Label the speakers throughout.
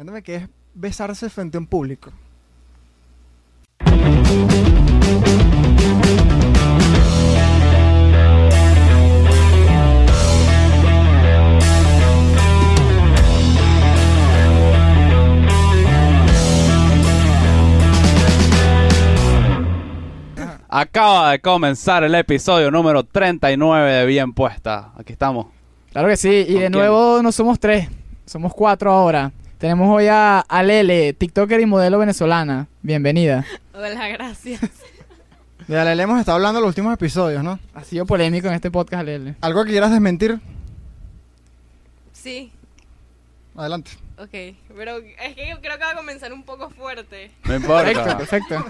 Speaker 1: Cuéntame qué es besarse frente a un público.
Speaker 2: Acaba de comenzar el episodio número 39 de Bien Puesta. Aquí estamos.
Speaker 3: Claro que sí, y
Speaker 2: ¿Con
Speaker 3: de
Speaker 2: quién?
Speaker 3: nuevo no somos tres, somos cuatro ahora. Tenemos hoy a, a Lele, TikToker y modelo venezolana. Bienvenida.
Speaker 4: Hola, gracias.
Speaker 1: De la le hemos estado hablando en los últimos episodios, ¿no?
Speaker 3: Ha sido polémico en este podcast, Lele.
Speaker 1: ¿Algo que quieras desmentir?
Speaker 4: Sí,
Speaker 1: Adelante.
Speaker 4: ok. Pero es que yo creo que va a comenzar un poco fuerte.
Speaker 2: No
Speaker 3: Perfecto,
Speaker 2: importa.
Speaker 3: perfecto.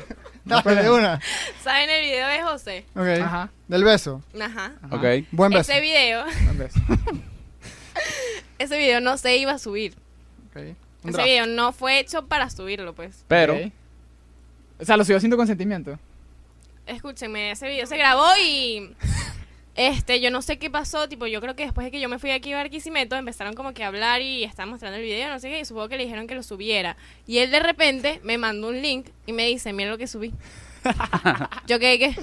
Speaker 1: Dale, de una.
Speaker 4: ¿Saben el video de José?
Speaker 1: Ok.
Speaker 3: Ajá.
Speaker 1: Del beso.
Speaker 4: Ajá.
Speaker 2: ok.
Speaker 1: Buen beso.
Speaker 4: Ese video,
Speaker 3: Un beso.
Speaker 4: ese video no se iba a subir. Ese video no fue hecho para subirlo, pues.
Speaker 2: Pero.
Speaker 3: O sea, lo subió sin tu consentimiento.
Speaker 4: Escúchenme, ese video se grabó y... Este, yo no sé qué pasó, tipo, yo creo que después de que yo me fui aquí a Barquisimeto, empezaron como que a hablar y estaban mostrando el video, no sé qué, y supongo que le dijeron que lo subiera. Y él de repente me mandó un link y me dice, mira lo que subí. yo quedé que...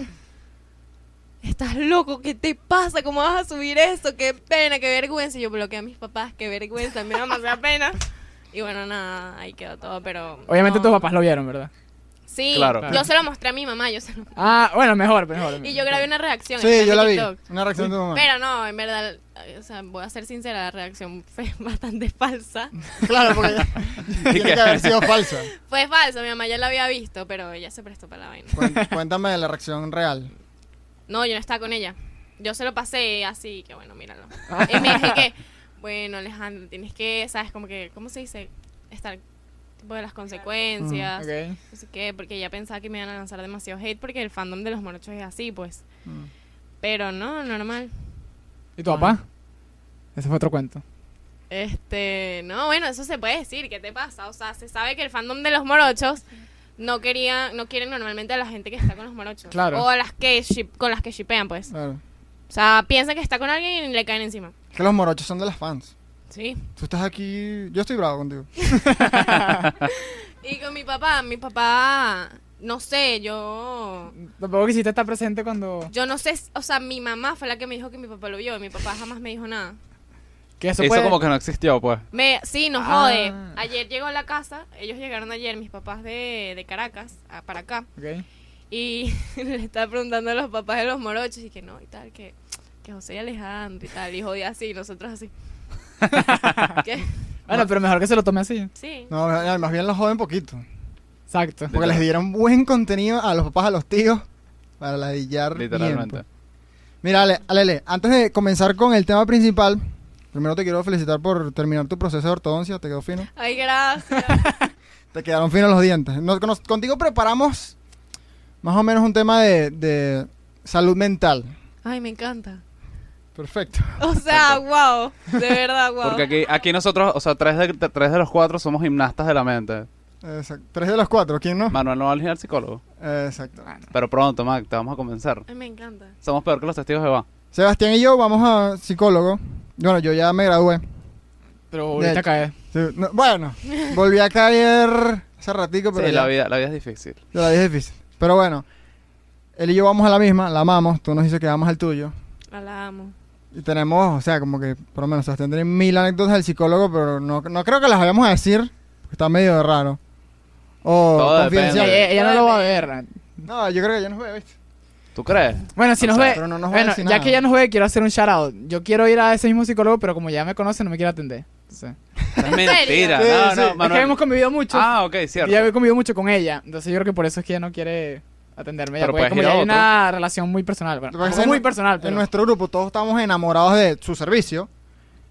Speaker 4: Estás loco, ¿qué te pasa? ¿Cómo vas a subir eso? Qué pena, qué vergüenza. Y yo bloqueé a mis papás, qué vergüenza, me da pena. Y bueno, nada, ahí quedó todo, pero...
Speaker 3: Obviamente
Speaker 4: no.
Speaker 3: tus papás lo vieron, ¿verdad?
Speaker 4: Sí,
Speaker 2: Claro.
Speaker 4: yo se lo mostré a mi mamá, yo se lo
Speaker 3: Ah, bueno, mejor, mejor.
Speaker 4: y yo grabé una reacción.
Speaker 1: Sí, yo la vi. Una reacción de tu mamá.
Speaker 4: Pero no, en verdad, o sea, voy a ser sincera, la reacción fue bastante falsa.
Speaker 1: Claro, porque tiene que haber sido falsa.
Speaker 4: Fue falso, mi mamá ya la había visto, pero ella se prestó para la vaina.
Speaker 1: Cuéntame de la reacción real.
Speaker 4: No, yo no estaba con ella. Yo se lo pasé así, que bueno, míralo. Y me dije que, bueno, Alejandro, tienes que, ¿sabes? Como que, ¿cómo se dice? Estar tipo de las consecuencias.
Speaker 3: Ok.
Speaker 4: No sé qué, porque ella pensaba que me iban a lanzar demasiado hate porque el fandom de los morochos es así, pues.
Speaker 1: Mm.
Speaker 4: Pero no, normal.
Speaker 3: ¿Y tu papá? Ese fue otro cuento.
Speaker 4: Este, no, bueno, eso se puede decir, ¿qué te pasa? O sea, se sabe que el fandom de los morochos no quería, no quieren normalmente a la gente que está con los morochos.
Speaker 3: Claro.
Speaker 4: O a las que ship- con las que shipean, pues.
Speaker 1: Claro.
Speaker 4: O sea, piensa que está con alguien y le caen encima.
Speaker 1: Que los morochos son de las fans.
Speaker 4: Sí.
Speaker 1: Tú estás aquí. Yo estoy bravo contigo.
Speaker 4: Y con mi papá, mi papá, no sé, yo
Speaker 3: Tampoco quisiste estar presente cuando...
Speaker 4: yo no sé, o sea, mi mamá fue la que me dijo que mi papá lo vio, mi papá jamás me dijo nada.
Speaker 3: Que eso,
Speaker 2: eso
Speaker 3: puede-
Speaker 2: como que no existió, pues.
Speaker 4: Me, sí, nos
Speaker 3: Ah.
Speaker 4: jode. Ayer llegó a la casa, ellos llegaron ayer, mis papás de, de Caracas, a- para acá.
Speaker 3: Ok.
Speaker 4: Y le estaba preguntando a los papás de los morochos y que no, y tal, que, que José y Alejandro y tal, y jodía así, y nosotros así. ¿Qué?
Speaker 3: Bueno, pero mejor que se lo tome así.
Speaker 4: Sí.
Speaker 1: No, más bien los joden poquito.
Speaker 3: Exacto.
Speaker 1: Porque les dieron buen contenido a los papás, a los tíos, para ladillar
Speaker 2: Literalmente.
Speaker 1: pues. Mira, Ale, Alele, antes de comenzar con el tema principal, primero te quiero felicitar por terminar tu proceso de ortodoncia, te quedó fino.
Speaker 4: Ay, gracias.
Speaker 1: Te quedaron finos los dientes. Nos- nos- contigo preparamos más o menos un tema de, de salud mental.
Speaker 4: Ay, me encanta.
Speaker 1: Perfecto.
Speaker 4: O sea, wow. De verdad, wow.
Speaker 2: Porque aquí, aquí nosotros, o sea, tres de, tres de los cuatro somos gimnastas de la mente.
Speaker 1: Exacto. Tres de los cuatro, ¿quién no?
Speaker 2: Manuel no va a al psicólogo.
Speaker 1: Exacto.
Speaker 2: Pero pronto, Mac, te vamos a convencer.
Speaker 4: Ay, me encanta.
Speaker 2: Somos peor que los testigos de Jehová.
Speaker 1: Sebastián y yo vamos a psicólogo. Bueno, yo ya me gradué.
Speaker 3: Pero
Speaker 1: De
Speaker 3: ahorita
Speaker 1: hecho.
Speaker 3: cae.
Speaker 1: Sí, no, bueno, volví a caer hace ratico, pero
Speaker 2: Sí,
Speaker 1: ya-
Speaker 2: la vida, la vida es difícil.
Speaker 1: La vida es difícil. Pero bueno, él y yo vamos a la misma, la amamos. Tú nos dices que vamos al tuyo.
Speaker 4: La amo.
Speaker 1: Y tenemos, o sea, como que por lo menos tiene mil anécdotas del psicólogo, pero no, no creo que las vayamos a decir. Porque está medio raro. O
Speaker 2: Todo
Speaker 1: confidencial.
Speaker 2: depende.
Speaker 3: Ella, ella no lo va a ver.
Speaker 1: No, yo creo que ya nos ve, ¿viste?
Speaker 2: ¿Tú crees?
Speaker 3: Bueno, si
Speaker 2: No
Speaker 3: nos ve.
Speaker 1: pero no nos va a
Speaker 3: bueno, ya
Speaker 1: nada.
Speaker 3: que ella nos ve, quiero hacer un shout out. Yo quiero ir a ese mismo psicólogo, pero como ya me conoce, no me quiere atender. Entonces,
Speaker 2: Es
Speaker 4: ¿En
Speaker 2: mentira.
Speaker 4: serio?
Speaker 2: No,
Speaker 1: Sí,
Speaker 2: no,
Speaker 1: sí.
Speaker 3: es que hemos convivido mucho.
Speaker 2: Ah, ok,
Speaker 3: y
Speaker 2: cierto.
Speaker 3: ya he convivido mucho con ella. Entonces yo creo que por eso es que ella no quiere atenderme. Ya,
Speaker 2: puedes
Speaker 3: como
Speaker 2: ir
Speaker 3: ya
Speaker 2: a
Speaker 3: hay
Speaker 2: otro.
Speaker 3: una relación muy personal. Bueno, no muy
Speaker 1: en-
Speaker 3: personal, pero.
Speaker 1: En nuestro grupo todos estamos enamorados de su servicio.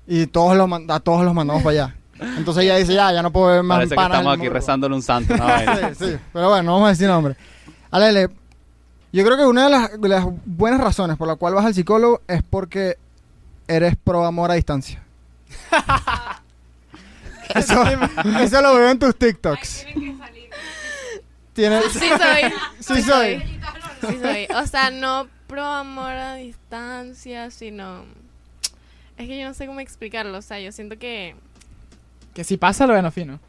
Speaker 1: Y todos los, a todos los mandamos para allá. Entonces ella dice, ya, ya no puedo ver más
Speaker 2: Parece que estamos aquí rezándole un santo. vaina.
Speaker 1: Sí, sí. Pero bueno, no vamos a decir nombre. Alele, yo creo que una de las, de las buenas razones por la cual vas al psicólogo es porque eres pro amor a distancia. eso, eso lo veo en tus TikToks. Tienes,
Speaker 4: Sí soy.
Speaker 1: sí soy.
Speaker 4: Sí soy. O sea, no pro amor a distancia, sino... Es que yo no sé cómo explicarlo. O sea, yo siento que...
Speaker 3: Que si pasa lo ven fino.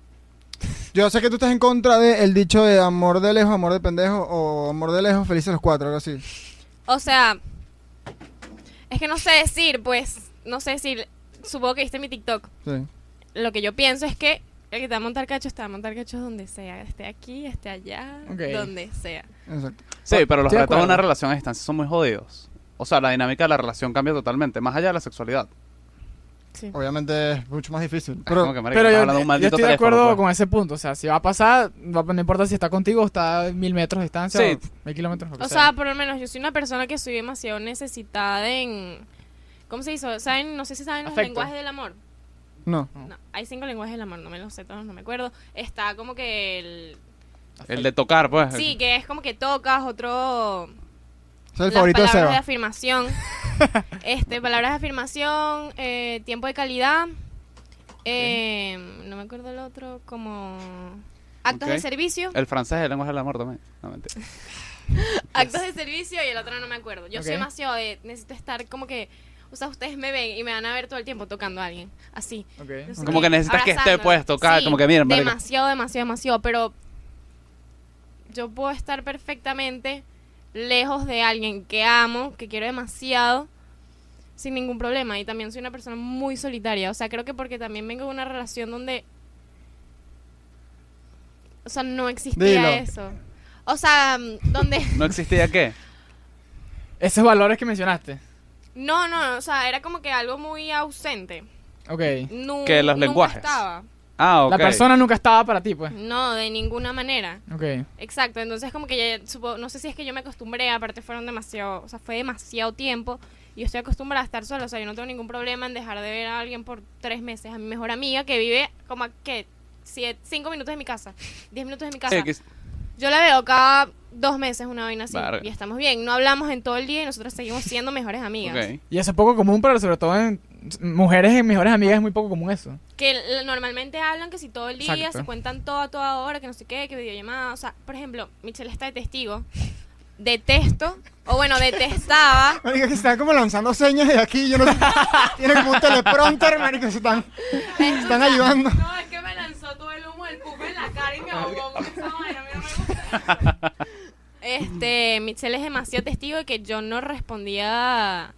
Speaker 1: Yo sé que tú estás en contra del dicho de amor de lejos, amor de pendejo o amor de lejos, felices los cuatro, algo así.
Speaker 4: O sea, es que no sé decir, pues, no sé decir, supongo que viste mi TikTok.
Speaker 1: Sí.
Speaker 4: Lo que yo pienso es que el que te va a montar cacho, te va a montar cacho donde sea, esté aquí, esté allá, donde sea.
Speaker 1: Exacto.
Speaker 2: Sí, pero los
Speaker 3: de
Speaker 2: retos de una relación a distancia son muy jodidos. O sea, la dinámica de la relación cambia totalmente, más allá de la sexualidad.
Speaker 4: Sí.
Speaker 1: Obviamente es mucho más difícil. Pero
Speaker 2: como que, marico,
Speaker 3: Pero
Speaker 2: estás
Speaker 3: yo,
Speaker 2: hablando de un
Speaker 3: yo estoy de acuerdo
Speaker 2: pues.
Speaker 3: con ese punto. O sea, si va a pasar, va- no importa si está contigo o está a mil metros de distancia
Speaker 2: Sí.
Speaker 3: o mil kilómetros. que
Speaker 4: O sea, por lo menos yo soy una persona que soy demasiado necesitada en... ¿Cómo se dice? ¿Saben? No sé si saben los lenguajes del amor.
Speaker 1: No.
Speaker 3: No.
Speaker 4: Hay cinco lenguajes del amor, no me los sé todos, no me acuerdo. Está como que el...
Speaker 2: El de tocar, pues.
Speaker 4: Sí, que es como que tocas, otro...
Speaker 1: Es el
Speaker 4: las
Speaker 1: favorito de
Speaker 4: palabras de
Speaker 1: Seba.
Speaker 4: afirmación. este, palabras de afirmación, eh, tiempo de calidad. eh, no me acuerdo el otro, como... Actos
Speaker 2: Ok.
Speaker 4: de servicio.
Speaker 2: El francés, el lenguaje del amor también. No, mentira.
Speaker 4: Actos de servicio y el otro no me acuerdo. Yo soy
Speaker 3: Ok.
Speaker 4: demasiado de... Necesito estar como que... O sea, ustedes me ven y me van a ver todo el tiempo tocando a alguien. Así.
Speaker 3: Ok.
Speaker 4: no sé
Speaker 2: Como
Speaker 4: qué,
Speaker 2: que necesitas que esté acá,
Speaker 4: Sí,
Speaker 2: como que miren.
Speaker 4: Demasiado, demasiado, demasiado. Pero yo puedo estar perfectamente lejos de alguien que amo, que quiero demasiado, sin ningún problema. Y también soy una persona muy solitaria. O sea, creo que porque también vengo de una relación donde. O sea, no existía
Speaker 1: Dilo.
Speaker 4: eso. O sea, mm, donde.
Speaker 2: ¿No existía qué?
Speaker 3: Esos valores que mencionaste.
Speaker 4: No, no, o sea, era como que algo muy ausente.
Speaker 3: Ok.
Speaker 4: Nu-
Speaker 2: Que los
Speaker 4: nunca
Speaker 2: lenguajes.
Speaker 4: estaba.
Speaker 2: Ah, ok.
Speaker 3: La persona nunca estaba para ti, pues.
Speaker 4: No, de ninguna manera.
Speaker 3: Ok.
Speaker 4: Exacto, entonces como que ya, supo- no sé si es que yo me acostumbré, aparte fueron demasiado, o sea, fue demasiado tiempo y yo estoy acostumbrada a estar sola, o sea, yo no tengo ningún problema en dejar de ver a alguien por tres meses, a mi mejor amiga que vive como a, ¿qué? Siete, cinco minutos de mi casa, diez minutos de mi casa.
Speaker 2: Sí, que-
Speaker 4: Yo la veo cada dos meses una vaina así y estamos bien, no hablamos en todo el día y nosotros seguimos siendo mejores amigas.
Speaker 3: Y eso es poco común, pero sobre todo en mujeres en mejores amigas es muy poco común eso.
Speaker 4: Que normalmente hablan que si todo el día,
Speaker 3: Exacto.
Speaker 4: se cuentan todo a toda hora, que no sé qué, que videollamada. O sea, por ejemplo, Michelle está de testigo. Detesto, o bueno, detestaba.
Speaker 1: Marico, que están como lanzando señas de aquí. Yo no sé. Tiene como un teleprompter, marico. Se están, se están ayudando.
Speaker 4: No, es que me lanzó todo el humo del pupo en la cara y me ahogó esa vaina, a mí no me gusta. Este, Michelle es demasiado testigo de que yo no respondía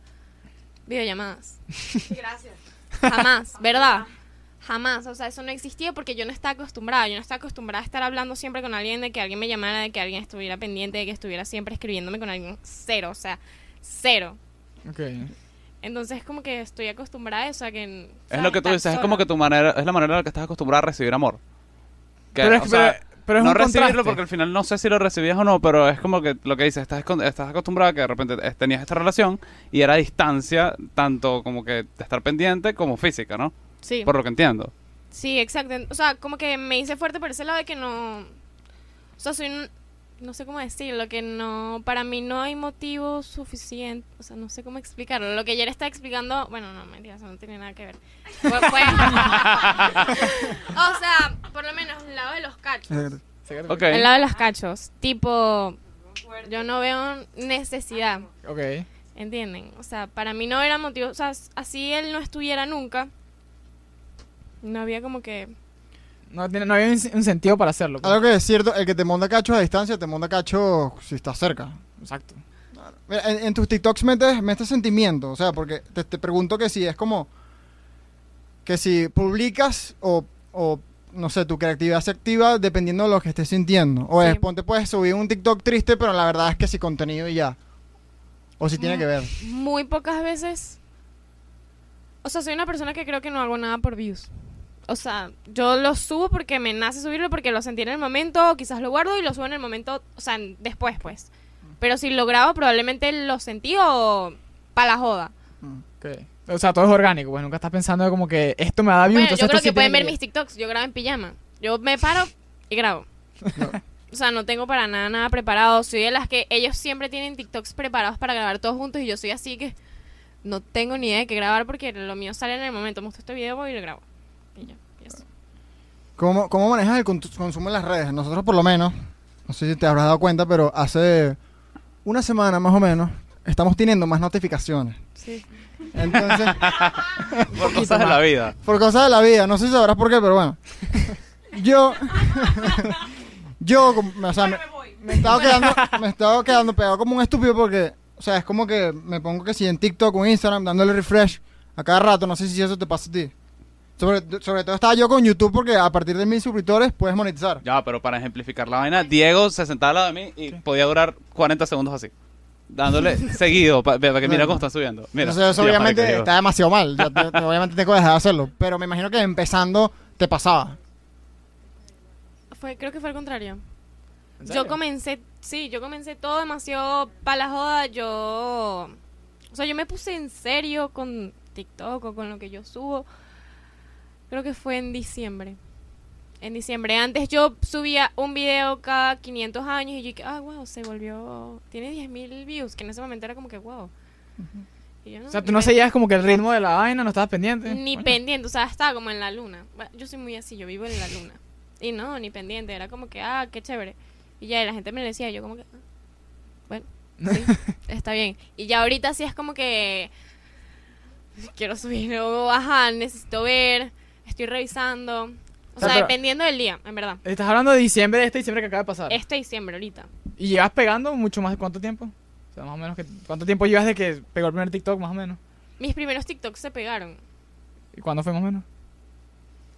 Speaker 4: videollamadas. Gracias. Jamás, ¿verdad? Jamás, o sea, eso no existía porque yo no estaba acostumbrada, yo no estaba acostumbrada a estar hablando siempre con alguien, de que alguien me llamara, de que alguien estuviera pendiente, de que estuviera siempre escribiéndome con alguien, cero, o sea, cero.
Speaker 3: Ok.
Speaker 4: Entonces como que estoy acostumbrada a eso, a que...
Speaker 2: Es lo que tú dices, es como que tu manera, es la manera en la que estás acostumbrada a recibir amor. Que,
Speaker 3: Pero es-
Speaker 2: o sea,
Speaker 3: pero- pero es
Speaker 2: no
Speaker 3: un
Speaker 2: recibirlo
Speaker 3: contraste.
Speaker 2: porque al final no sé si lo recibías o no, pero es como que lo que dices, estás, estás acostumbrada a que de repente tenías esta relación y era a distancia, tanto como que de estar pendiente como física, ¿no?
Speaker 4: Sí.
Speaker 2: Por lo que entiendo.
Speaker 4: Sí, exacto. O sea, como que me hice fuerte por ese lado de que no... O sea, soy un... No sé cómo decirlo, que no... Para mí no hay motivo suficiente... O sea, no sé cómo explicarlo. Lo que ayer estaba explicando... Bueno, no, mentira, eso no tiene nada que ver. Fue- fue- o sea, por lo menos el lado de los cachos. El lado de los cachos. Tipo... Yo no veo necesidad.
Speaker 3: Ok.
Speaker 4: ¿Entienden? O sea, para mí no era motivo... O sea, así él no estuviera nunca... No había como que...
Speaker 3: No, tiene- no había un, sentido para hacerlo. pues.
Speaker 1: Algo que es cierto, el que te monta cacho a distancia, te monta cacho si estás cerca.
Speaker 3: Exacto.
Speaker 1: Mira, en, en tus TikToks metes, metes sentimiento, o sea, porque te, te pregunto que si es como que si publicas o, o, no sé, tu creatividad se activa dependiendo de lo que estés sintiendo. O
Speaker 4: Sí.
Speaker 1: es, ponte puedes subir un TikTok triste, pero la verdad es que si contenido y ya. O si tiene
Speaker 4: Mm.
Speaker 1: que ver.
Speaker 4: muy pocas veces. O sea, soy una persona que creo que no hago nada por views. O sea, yo lo subo porque me nace subirlo, porque lo sentí en el momento, quizás lo guardo y lo subo en el momento, o sea, después, pues. Pero si lo grabo, probablemente lo sentí o para la joda.
Speaker 3: Ok. O sea, todo es orgánico, pues nunca estás pensando como que esto me da
Speaker 4: Bueno,
Speaker 3: entonces
Speaker 4: yo creo
Speaker 3: sí
Speaker 4: que pueden ver mis TikToks. Yo grabo en pijama. Yo me paro y grabo. O sea, no tengo para nada nada preparado. Soy de las que ellos siempre tienen TikToks preparados para grabar todos juntos y yo soy así que no tengo ni idea de qué grabar porque lo mío sale en el momento. Muestro este video voy y lo grabo.
Speaker 1: ¿Cómo, ¿Cómo manejas el con- consumo en las redes? Nosotros por lo menos, no sé si te habrás dado cuenta, pero hace una semana más o menos estamos teniendo más notificaciones.
Speaker 4: Sí.
Speaker 1: Entonces,
Speaker 2: Por cosas de la vida.
Speaker 1: por cosas de la vida, no sé si sabrás por qué, pero bueno. yo, yo, como- o sea, me, me estaba quedando, me estaba quedando pegado como un estúpido porque, o sea, es como que me pongo que si en TikTok o Instagram dándole refresh a cada rato, no sé si eso te pasa a ti. Sobre, sobre todo estaba yo con YouTube porque a partir de mil suscriptores puedes monetizar.
Speaker 2: Ya, pero para ejemplificar la vaina, Diego se sentaba al lado de mí y podía durar 40 segundos así. Dándole seguido para que mira cómo está subiendo. Mira,
Speaker 1: Entonces eso
Speaker 2: Dios,
Speaker 1: obviamente
Speaker 2: marico,
Speaker 1: está demasiado mal. Ya te- te- obviamente tengo que dejar de hacerlo. Pero me imagino que empezando te pasaba.
Speaker 4: Fue, creo que fue al contrario.
Speaker 3: ¿En
Speaker 4: Yo comencé, sí, yo comencé todo demasiado para la joda. Yo, o sea, yo me puse en serio con TikTok o con lo que yo subo. Creo que fue en diciembre. En diciembre. Antes yo subía un video cada 500 años y yo dije, ah, wow, se volvió, tiene 10.000 views, que en ese momento era como que, wow. Y yo,
Speaker 3: O sea, tú no seguías como que el ritmo de la vaina, no estabas pendiente.
Speaker 4: Ni pendiente, o sea, estaba como en la luna. Bueno, Yo soy muy así, yo vivo en la luna. Y no, ni pendiente, era como que, ah, qué chévere. Y ya, y la gente me lo decía, y yo como que, ah, bueno, sí, está bien. Y ya ahorita sí es como que quiero subir, o, ajá, necesito ver, estoy revisando. O
Speaker 3: O sea,
Speaker 4: dependiendo del día, en verdad.
Speaker 3: Estás hablando de diciembre, de este diciembre que acaba de pasar.
Speaker 4: Este diciembre ahorita.
Speaker 3: ¿Y llevas pegando mucho más de cuánto tiempo? O sea, más o menos, que, ¿cuánto tiempo llevas de que pegó el primer TikTok, más o menos?
Speaker 4: Mis primeros TikToks se pegaron.
Speaker 3: ¿Y cuándo fue más o menos?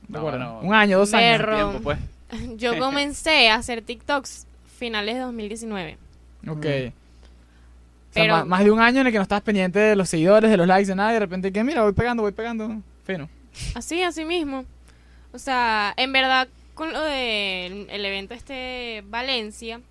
Speaker 2: No, bueno,
Speaker 3: Un año, dos años.
Speaker 2: Tiempo, pues.
Speaker 4: Yo comencé a hacer TikToks finales de 2019.
Speaker 3: Ok.
Speaker 1: Mm.
Speaker 3: O sea,
Speaker 4: Pero-
Speaker 3: más, más de un año en el que no estabas pendiente de los seguidores, de los likes, de nada, y de repente que mira, voy pegando, voy pegando. Fino.
Speaker 4: Así, así mismo. O sea, en verdad, con lo del el evento este Valencia,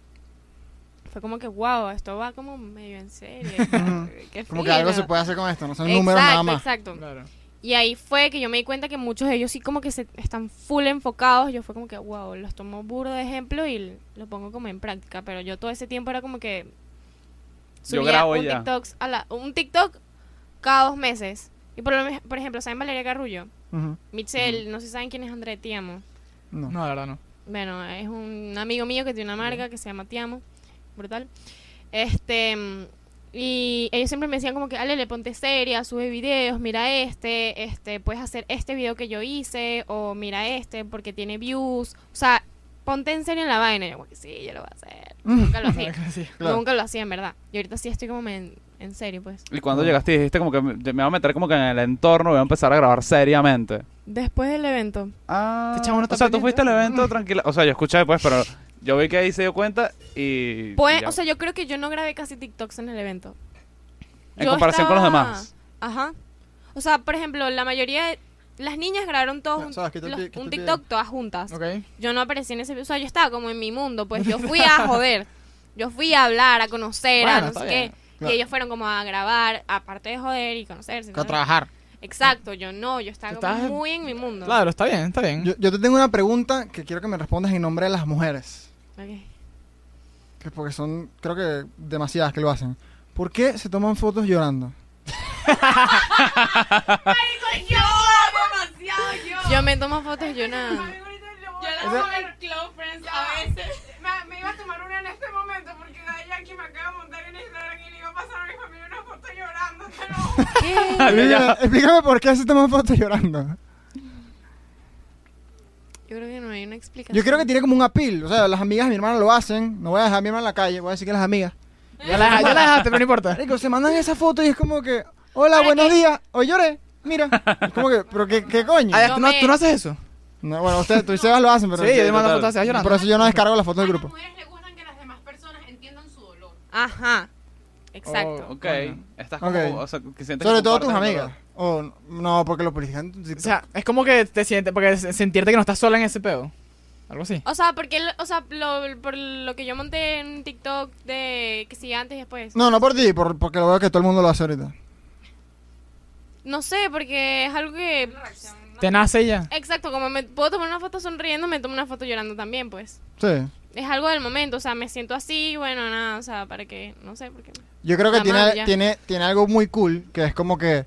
Speaker 4: fue como que, wow, esto va como medio en serio. Qué
Speaker 1: Como que algo se puede hacer con esto, no son
Speaker 4: exacto,
Speaker 1: números nada más.
Speaker 4: Exacto.
Speaker 3: Claro.
Speaker 4: Y ahí fue que yo me di cuenta que muchos de ellos sí como que se están full enfocados. Yo fue como que, wow, los tomo burro de ejemplo y lo pongo como en práctica. Pero yo todo ese tiempo era como que
Speaker 2: Yo
Speaker 4: subía
Speaker 2: grabo
Speaker 4: un
Speaker 2: ya.
Speaker 4: TikTok, a la, un TikTok cada dos meses. Y por, lo me- por ejemplo, ¿saben Valeria Garrullo?
Speaker 1: Ujú.
Speaker 4: Michelle, no sé si saben quién es André Tiamo.
Speaker 1: No.
Speaker 3: No, la verdad no.
Speaker 4: Bueno, es un amigo mío que tiene una marca que se llama Tiamo. Brutal. Este. Y ellos siempre me decían como que, Ale, le ponte seria, sube videos, mira este, este, puedes hacer este video que yo hice, o mira este porque tiene views. O sea, ponte en serio en la vaina. Y yo, como que sí, yo lo voy a hacer. Nunca lo hacía.
Speaker 3: Sí.
Speaker 1: Claro.
Speaker 4: Nunca lo hacía, en verdad. Y ahorita sí estoy como en, en serio, pues.
Speaker 2: Y cuando llegaste y dijiste como que me, me voy a meter como que en el entorno, voy a empezar a grabar seriamente.
Speaker 4: Después del evento.
Speaker 2: Ah,
Speaker 3: está
Speaker 2: o sea, tú fuiste al evento tranquila. O sea, yo escuché después, pero yo vi que ahí se dio cuenta y...
Speaker 4: Pues,
Speaker 2: ya.
Speaker 4: o sea, yo creo que yo no grabé casi TikToks en el evento.
Speaker 2: en
Speaker 4: yo
Speaker 2: comparación con los demás.
Speaker 4: Ajá. O sea, por ejemplo, la mayoría de las niñas grabaron todos un,
Speaker 1: sabes,
Speaker 4: los-. TikTok todas juntas. Yo no aparecí en ese, o sea, yo estaba como en mi mundo, pues yo fui a joder. Yo fui a hablar, a conocer, a no sé
Speaker 3: bien.
Speaker 4: qué.
Speaker 1: Claro.
Speaker 4: Y ellos fueron como a grabar, aparte de joder y conocerse.
Speaker 1: A trabajar.
Speaker 4: Exacto, yo no, yo estaba como muy en mi mundo.
Speaker 3: Claro, está bien, está bien.
Speaker 1: Yo, yo te tengo una pregunta que quiero que me respondas en nombre de las mujeres.
Speaker 4: Ok.
Speaker 1: Que porque son, creo que demasiadas que lo hacen. ¿Por qué se toman fotos llorando?
Speaker 4: Yo me tomo fotos yo nada.
Speaker 5: Yo la en Close Friends a veces. Me, me iba a tomar una en este momento porque Jackie me acaba de montar en Instagram y le iba a pasar a mi familia una foto llorando. Te lo.
Speaker 4: ¿Qué?
Speaker 1: Explícame, por qué se toman fotos llorando.
Speaker 4: Yo creo que no hay una explicación.
Speaker 1: Yo creo que tiene como un apil. O sea, las amigas de mi hermana lo hacen. No voy a dejar a mi hermana en la calle. Voy a decir que las amigas.
Speaker 3: Ya la, ya la dejaste, pero no importa.
Speaker 1: Rico, se mandan esa foto y es como que, hola, buenos días. Hoy lloré. Mira. Es como que, pero qué, qué coño.
Speaker 4: Yo
Speaker 3: ¿tú, no,
Speaker 4: me-
Speaker 3: ¿Tú no haces eso?
Speaker 1: No, bueno, ustedes, tú y Sebas lo hacen, pero.
Speaker 3: sí, yo te mando fotos así, vas llorando.
Speaker 1: Por eso yo no descargo las fotos
Speaker 5: A
Speaker 1: del
Speaker 5: las
Speaker 1: grupo.
Speaker 5: mujeres les gustan que las demás personas entiendan su dolor.
Speaker 4: Ajá. Exacto.
Speaker 3: Oh.
Speaker 2: Ok. Estás como...
Speaker 1: Ok.
Speaker 2: O sea, que sientes
Speaker 1: Sobre
Speaker 2: que
Speaker 1: todo tus amigas. O no, porque lo publican. en
Speaker 3: O sea, es como que te sientes, porque se- sentirte que no estás sola en ese pedo. Algo así.
Speaker 4: O sea, porque, o sea, lo, por lo que yo monté en TikTok de que sí antes y después.
Speaker 1: No, no por ti, por, porque lo veo que todo el mundo lo hace ahorita.
Speaker 4: No sé, porque es algo que...
Speaker 3: Te nace ya.
Speaker 4: Exacto, como me puedo tomar una foto sonriendo, me tomo una foto llorando también, pues.
Speaker 1: Sí.
Speaker 4: Es algo del momento, o sea, me siento así, bueno, nada, o sea, para que, no sé, porque...
Speaker 1: Yo creo que
Speaker 4: La
Speaker 1: tiene,
Speaker 4: malla.
Speaker 1: tiene, tiene algo muy cool, que es como que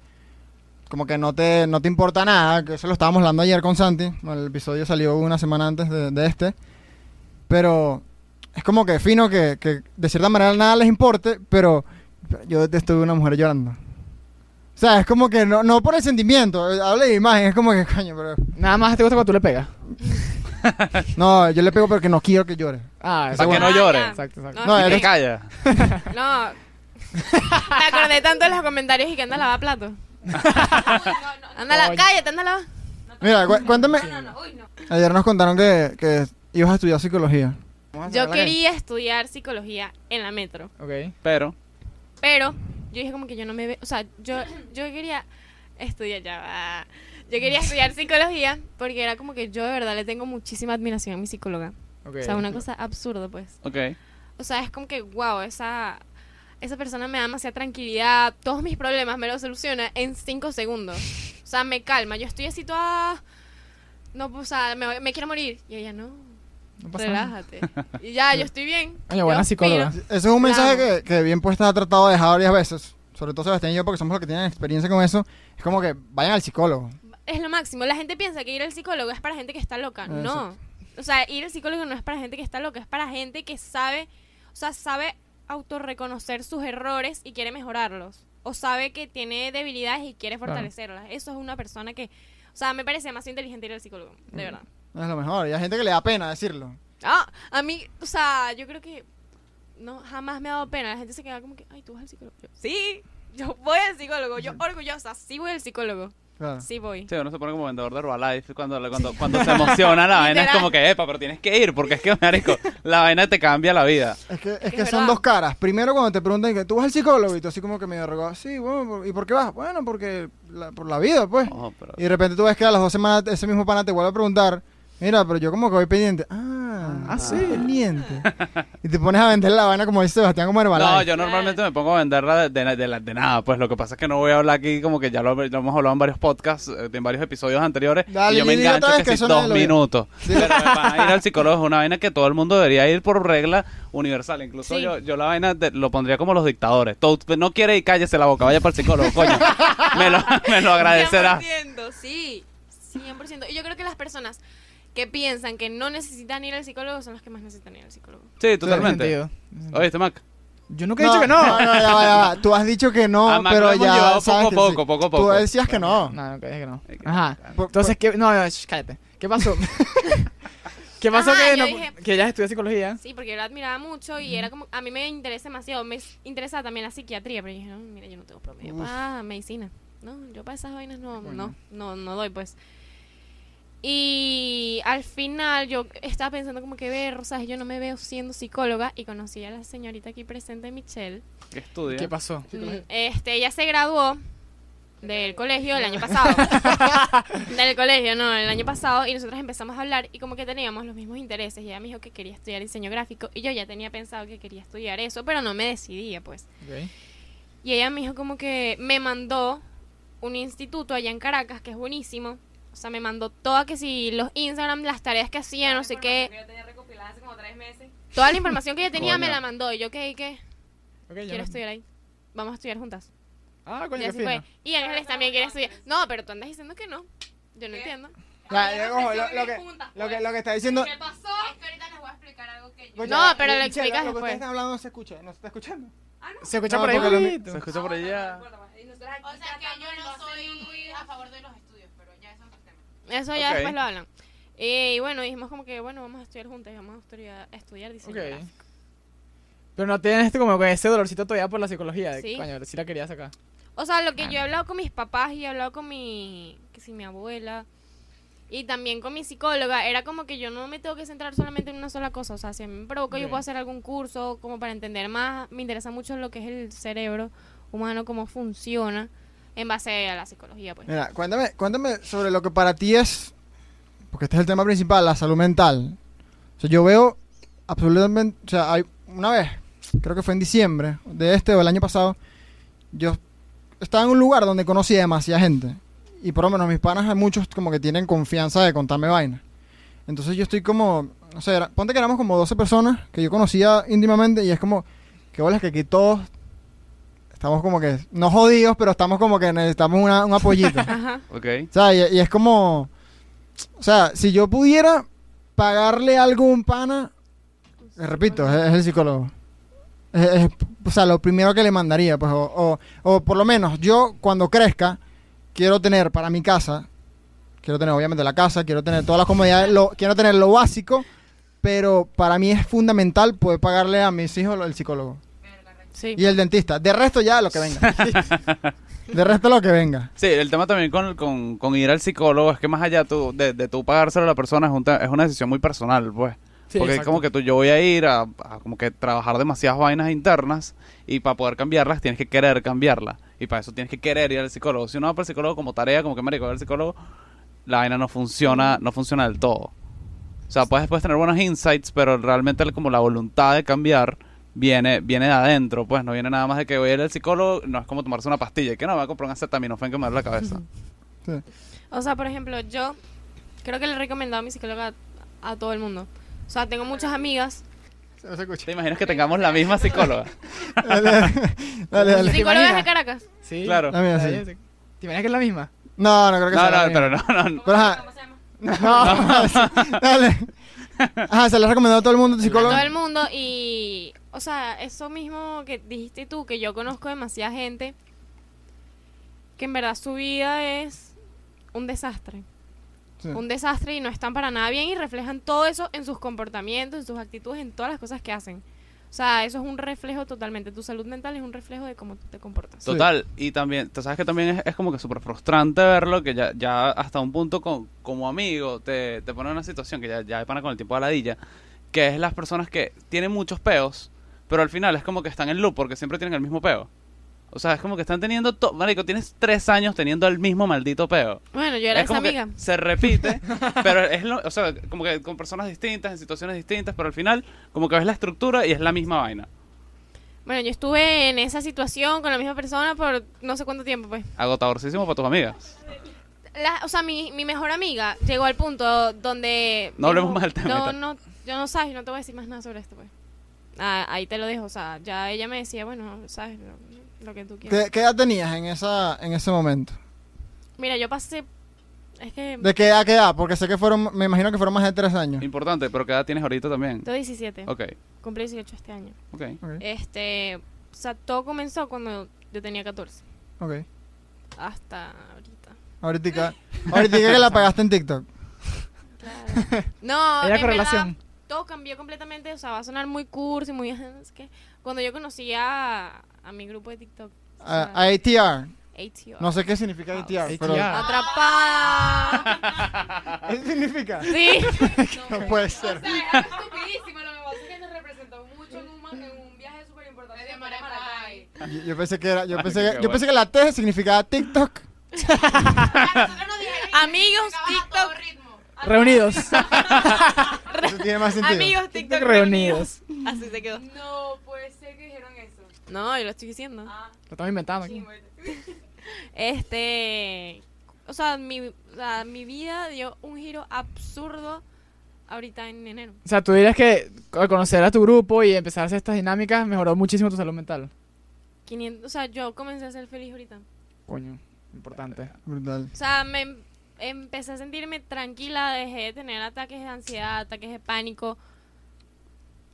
Speaker 1: como que no te, no te importa nada, que eso lo estábamos hablando ayer con Santi, el episodio salió una semana antes de, de este, pero es como que fino que, que de cierta manera nada les importe, pero yo detesto una mujer llorando. O sea, es como que no, no por el sentimiento, habla de imagen, es como que coño, pero...
Speaker 3: Nada más te gusta cuando tú le pegas.
Speaker 1: No, yo le pego porque no quiero que llore.
Speaker 3: Ah,
Speaker 2: Para que
Speaker 3: bueno.
Speaker 2: no llore.
Speaker 3: Exacto, exacto.
Speaker 4: No,
Speaker 1: No,
Speaker 2: calla.
Speaker 4: No. Me acordé tanto de los comentarios y que anda a lavar platos. Anda, la,
Speaker 3: Coño.
Speaker 4: cállate, anda a lavar.
Speaker 1: Mira, cu- cuéntame. Ayer nos contaron que, que ibas a estudiar psicología.
Speaker 4: Yo quería estudiar psicología en la metro.
Speaker 3: Ok.
Speaker 2: Pero,
Speaker 4: Pero yo dije como que yo no me veo, o sea, yo, yo quería estudiar ya, va. yo quería estudiar psicología porque era como que yo de verdad le tengo muchísima admiración a mi psicóloga.
Speaker 3: Ok.
Speaker 4: O sea, una cosa absurda pues.
Speaker 2: ok.
Speaker 4: O sea, es como que, wow, esa, esa persona me da demasiada tranquilidad, todos mis problemas me los soluciona en cinco segundos. O sea, me calma, yo estoy así toda... No, pues, o sea, me, me quiero morir. Y ella, no,
Speaker 3: No pasa nada.
Speaker 4: relájate. Y ya, yo estoy bien.
Speaker 3: Coño, buena psicóloga.
Speaker 1: Ese es un mensaje que, que bien puesta ha tratado de dejar varias veces. Sobre todo Sebastián y yo, porque somos los que tienen experiencia con eso. Es como que vayan al psicólogo.
Speaker 4: es lo máximo. La gente piensa que ir al psicólogo es para gente que está loca.
Speaker 1: Exacto.
Speaker 4: No. O sea, ir al psicólogo no es para gente que está loca, es para gente que sabe, o sea, sabe autorreconocer sus errores y quiere mejorarlos. O sabe que tiene debilidades y quiere
Speaker 3: Claro.
Speaker 4: fortalecerlas. Eso es una persona que, o sea, me parece demasiado inteligente ir al psicólogo, de verdad.
Speaker 1: Es lo mejor. Y hay gente que le da pena decirlo.
Speaker 4: Ah, a mí, o sea, yo creo que no jamás me ha dado pena. La gente se queda como que, ay, tú vas al psicólogo. Yo, sí, yo voy al psicólogo. Yo orgullosa, sí voy al psicólogo.
Speaker 1: Claro.
Speaker 4: Sí voy.
Speaker 2: Sí, uno se pone como vendedor de Herbalife cuando, cuando, cuando se emociona la vaina es como que, epa, pero tienes que ir porque es que, marico, la vaina te cambia la vida.
Speaker 1: Es que, es
Speaker 4: Es
Speaker 1: que son dos caras. Primero cuando te preguntan que tú vas al psicólogo y tú así como que medio regado, sí, bueno, ¿por- ¿y por qué vas? Bueno, porque la- por la vida, pues.
Speaker 2: Oh, pero-
Speaker 1: Y de repente tú ves que a las dos semanas ese mismo pana te vuelve a preguntar, mira, pero yo como que voy pendiente. Ah,
Speaker 3: Ah, sí.
Speaker 1: pendiente. y te pones a vender la vaina como dice Sebastián como Herbalife.
Speaker 2: No, yo normalmente me pongo a venderla de, de, de la- de nada. Pues lo que pasa es que no voy a hablar aquí como que ya lo, lo hemos hablado en varios podcasts, eh, en varios episodios anteriores.
Speaker 1: Dale,
Speaker 2: y yo me
Speaker 1: otra
Speaker 2: engancho
Speaker 1: vez
Speaker 2: que
Speaker 1: que
Speaker 2: si
Speaker 1: eso nadie
Speaker 2: dos
Speaker 1: lo
Speaker 2: minutos. Pero me van a ir al psicólogo es una vaina que todo el mundo debería ir por regla universal. Incluso
Speaker 4: Sí.
Speaker 2: yo, yo la vaina de- lo pondría como los dictadores. Todo, no quiere y cállese la boca, vaya para el psicólogo, coño. me, lo, me lo agradecerá.
Speaker 4: 100%, sí, 100%. Y yo creo que las personas que piensan que no necesitan ir al psicólogo son las que más necesitan ir al psicólogo.
Speaker 2: Sí, totalmente.
Speaker 3: Sentido.
Speaker 2: ¿Oíste, Mac?
Speaker 3: Yo nunca he dicho que no.
Speaker 1: No, no, ya va, ya va. Tú has dicho que no,
Speaker 2: A Mac
Speaker 1: pero
Speaker 2: lo hemos
Speaker 1: ya
Speaker 2: llevado
Speaker 1: sabes
Speaker 2: poco a poco,
Speaker 1: sí.
Speaker 2: poco a
Speaker 1: Tú
Speaker 2: poco.
Speaker 1: decías que no.
Speaker 3: No, nunca dije que no. Ajá.
Speaker 1: Por-
Speaker 3: Entonces, ¿qué? No, no, shh, cállate. ¿Qué pasó? ¿Qué pasó
Speaker 4: Ajá,
Speaker 3: que,
Speaker 4: yo
Speaker 3: no,
Speaker 4: dije-
Speaker 3: que ella estudia psicología?
Speaker 4: Sí, porque yo la admiraba mucho y era como, a mí me interesa demasiado, me s- interesa también la psiquiatría, pero yo dije, no, mira, yo no tengo promedio
Speaker 1: Uf.
Speaker 4: para medicina. No, yo para esas vainas no,
Speaker 3: Coño.
Speaker 4: no, no, no doy pues. Y al final yo estaba pensando como que ver, ¿sabes? Yo no me veo siendo psicóloga y conocí a la señorita aquí presente, Michelle.
Speaker 2: ¿Qué estudia?
Speaker 3: ¿Qué pasó?
Speaker 4: Mm, Este, ella se graduó del colegio el año pasado. del colegio, no, el año pasado. Y nosotros empezamos a hablar y como que teníamos los mismos intereses. Y ella me dijo que quería estudiar diseño gráfico. Y yo ya tenía pensado que quería estudiar eso, pero no me decidía, pues.
Speaker 3: Ok.
Speaker 4: Y ella me dijo como que me mandó un instituto allá en Caracas, que es buenísimo. O sea, me mandó toda que si los Instagram, las tareas que hacía, no sé qué.
Speaker 5: Yo tenía recopilada hace como tres meses.
Speaker 4: Toda la información que ella tenía me la mandó. Y yo, ¿qué? ¿Qué?
Speaker 3: Ok, ya
Speaker 4: Quiero
Speaker 3: no-
Speaker 4: estudiar ahí. Vamos a estudiar juntas.
Speaker 3: Ah,
Speaker 4: Y
Speaker 3: coño, qué
Speaker 4: así fue. Y Ángeles también quiere estudiar. No, pero tú andas diciendo que no. Yo no entiendo.
Speaker 1: Ya, ya, ojo, lo, lo que, lo, que, lo que está diciendo.
Speaker 5: ¿Qué pasó? Es que ahorita les voy a explicar algo que yo...
Speaker 4: No, pero lo explicas
Speaker 1: Lo que
Speaker 4: después.
Speaker 1: ustedes están hablando no se escucha, no se está escuchando.
Speaker 3: Se escucha
Speaker 1: No,
Speaker 3: por ahí.
Speaker 2: Se escucha por allá.
Speaker 5: O sea que yo no soy a favor de los estudios, pero ya eso es otro tema.
Speaker 4: Eso ya
Speaker 2: Ok.
Speaker 4: después lo hablan. Eh, y bueno, dijimos como que, bueno, vamos a estudiar juntas y vamos a estudiar, a estudiar diseño
Speaker 3: Ok.
Speaker 4: gráfico.
Speaker 3: Pero no tienes este como que ese dolorcito todavía por la psicología. de
Speaker 4: Sí.
Speaker 3: Coño, sí la quería sacar.
Speaker 4: O sea, lo que yo he hablado con mis papás y he hablado con mi, que si mi abuela y también con mi psicóloga, era como que yo no me tengo que centrar solamente en una sola cosa. O sea, si a mí me provoca, yo
Speaker 3: Ok.
Speaker 4: puedo hacer algún curso como para entender más. Me interesa mucho lo que es el cerebro humano, cómo funciona en base a la psicología, pues.
Speaker 1: Mira, cuéntame, cuéntame sobre lo que para ti es, porque este es el tema principal, la salud mental. O sea, yo veo absolutamente, o sea, hay una vez, creo que fue en diciembre de este o el año pasado, yo estaba en un lugar donde conocí a demasiada gente. Y por lo menos mis panas hay muchos como que tienen confianza de contarme vainas. Entonces yo estoy como, no sé, era- ponte que éramos como 12 personas que yo conocía íntimamente y es como, que bolas que aquí todos estamos como que, no jodidos, pero estamos como que necesitamos una- un apoyito.
Speaker 4: Ajá.
Speaker 2: Ok.
Speaker 1: O sea, y, y es como. O sea, si yo pudiera pagarle algo a un pana, le repito, es, es el psicólogo. Es- es, o sea, lo primero que le mandaría, pues, o, o, o por lo menos yo cuando crezca, quiero tener para mi casa quiero tener obviamente la casa, quiero tener todas las comodidades, lo, quiero tener lo básico, pero para mí es fundamental poder pagarle a mis hijos el psicólogo
Speaker 4: Sí.
Speaker 1: y el dentista. De resto ya lo que venga. De resto lo que venga.
Speaker 2: Sí, el tema también con, con, con ir al psicólogo es que más allá tú, de, de tú pagárselo a la persona es, un es una decisión muy personal, pues.
Speaker 3: Sí,
Speaker 2: Porque es como que tú, yo voy a ir a, a como que trabajar demasiadas vainas internas y para poder cambiarlas tienes que querer cambiarlas. Y para eso tienes que querer ir al psicólogo. Si uno va para el psicólogo como tarea, como que marico, al psicólogo, la vaina no funciona, no funciona del todo. O sea, puedes después tener buenos insights, pero realmente como la voluntad de cambiar viene viene de adentro, pues no viene nada más de que voy a ir al psicólogo, no es como tomarse una pastilla, y que no, me voy a comprar un acetaminofén que me duele la cabeza.
Speaker 1: Sí.
Speaker 4: O sea, por ejemplo, yo creo que le he recomendado a mi psicóloga a, a todo el mundo. O sea, tengo muchas amigas.
Speaker 1: Se se escucha.
Speaker 2: ¿Te imaginas que tengamos la misma psicóloga?
Speaker 1: Dale, dale, dale, dale.
Speaker 3: ¿Te
Speaker 4: Psicólogas de? Caracas.
Speaker 3: Sí.
Speaker 2: Claro.
Speaker 1: La mía,
Speaker 3: La
Speaker 1: sí.
Speaker 3: de- ¿Te imaginas que es la misma?
Speaker 1: No, no creo que
Speaker 2: No,
Speaker 1: sea la
Speaker 2: no,
Speaker 1: misma.
Speaker 2: pero no, no.
Speaker 1: Ajá,
Speaker 5: ¿Cómo se llama?
Speaker 3: No.
Speaker 1: dale. Ajá, se le ha recomendado a todo el mundo tu
Speaker 4: A
Speaker 1: psicólogo.
Speaker 4: todo el mundo y... O sea, eso mismo que dijiste tú, que yo conozco demasiada gente que en verdad su vida es un desastre.
Speaker 1: Sí.
Speaker 4: Un desastre y no están para nada bien y reflejan todo eso en sus comportamientos, en sus actitudes, en todas las cosas que hacen. O sea, eso es un reflejo totalmente. Tu salud mental es un reflejo de cómo tú te comportas.
Speaker 2: Total, y también, tú sabes que también es, es como que súper frustrante verlo, que ya, ya hasta un punto con, como amigo te, te pone en una situación que ya, ya de pana con el tiempo de ladilla, que es las personas que tienen muchos peos, pero al final es como que están en loop porque siempre tienen el mismo peo. O sea, es como que están teniendo, to- marico, tienes tres años teniendo el mismo maldito peo.
Speaker 4: Bueno, yo era
Speaker 2: es
Speaker 4: esa
Speaker 2: como que
Speaker 4: amiga.
Speaker 2: se repite, pero es lo, o sea, como que con personas distintas, en situaciones distintas, pero al final como que ves la estructura y es la misma vaina.
Speaker 4: Bueno, yo estuve en esa situación con la misma persona por no sé cuánto tiempo, pues.
Speaker 2: Agotadorcísimo para tus amigas.
Speaker 4: La- o sea, mi, mi mejor amiga llegó al punto donde...
Speaker 2: No hablemos más del tema
Speaker 4: No, no, yo no sabes, no te voy a decir más nada sobre esto, pues. Ah, ahí te lo dejo, o sea, ya ella me decía, bueno, sabes, lo, lo que tú quieras.
Speaker 1: ¿Qué, qué edad tenías en, esa, en ese momento?
Speaker 4: Mira, yo pasé... Es que...
Speaker 1: ¿De qué edad qué edad? Porque sé que fueron, me imagino que fueron más de tres años.
Speaker 2: Importante, pero ¿qué edad tienes ahorita también?
Speaker 4: Tengo 17,
Speaker 2: Ok,
Speaker 4: cumplí 18 este año.
Speaker 2: ok.
Speaker 1: Ok,
Speaker 4: Este... O sea, todo comenzó cuando yo tenía 14.
Speaker 1: ok.
Speaker 4: Hasta ahorita.
Speaker 1: Ahorita, ahorita que la pagaste en TikTok.
Speaker 4: Claro. No,
Speaker 3: Era
Speaker 4: en
Speaker 3: correlación.
Speaker 4: Todo cambió completamente, o sea, va a sonar muy cursi, muy... es que cuando yo conocí a, a mi grupo de TikTok. o
Speaker 1: A,
Speaker 4: sea,
Speaker 1: a ATR.
Speaker 4: ATR.
Speaker 1: No sé qué significa ATR, pero...
Speaker 3: ATR.
Speaker 4: Atrapada.
Speaker 1: ¿Qué significa?
Speaker 4: Sí.
Speaker 1: No puede ser.
Speaker 5: O sea, era estupidísimo. Lo que pasa es que nos representó mucho en un, en un viaje súper importante de Maracay.
Speaker 1: Yo, yo pensé que era, yo
Speaker 2: Ay,
Speaker 1: pensé que, yo pensé que la T significaba TikTok.
Speaker 4: Amigos,
Speaker 5: a
Speaker 4: TikTok.
Speaker 3: Reunidos.
Speaker 1: Eso tiene más sentido.
Speaker 4: Amigos, TikTok
Speaker 3: reunidos.
Speaker 4: reunidos. Así se quedó.
Speaker 5: No puede ser que dijeron eso.
Speaker 4: No, yo lo estoy diciendo.
Speaker 5: Ah,
Speaker 3: Lo estamos inventando aquí.
Speaker 4: Este. O sea, mi, o sea, mi vida dio un giro absurdo ahorita en enero.
Speaker 3: O sea, tú dirías que al conocer a tu grupo y empezar a hacer estas dinámicas mejoró muchísimo tu salud mental.
Speaker 4: 500, o sea, yo comencé a ser feliz ahorita.
Speaker 3: Coño, importante.
Speaker 1: Brutal.
Speaker 4: O sea, me empecé a sentirme tranquila, dejé de tener ataques de ansiedad, ataques de pánico.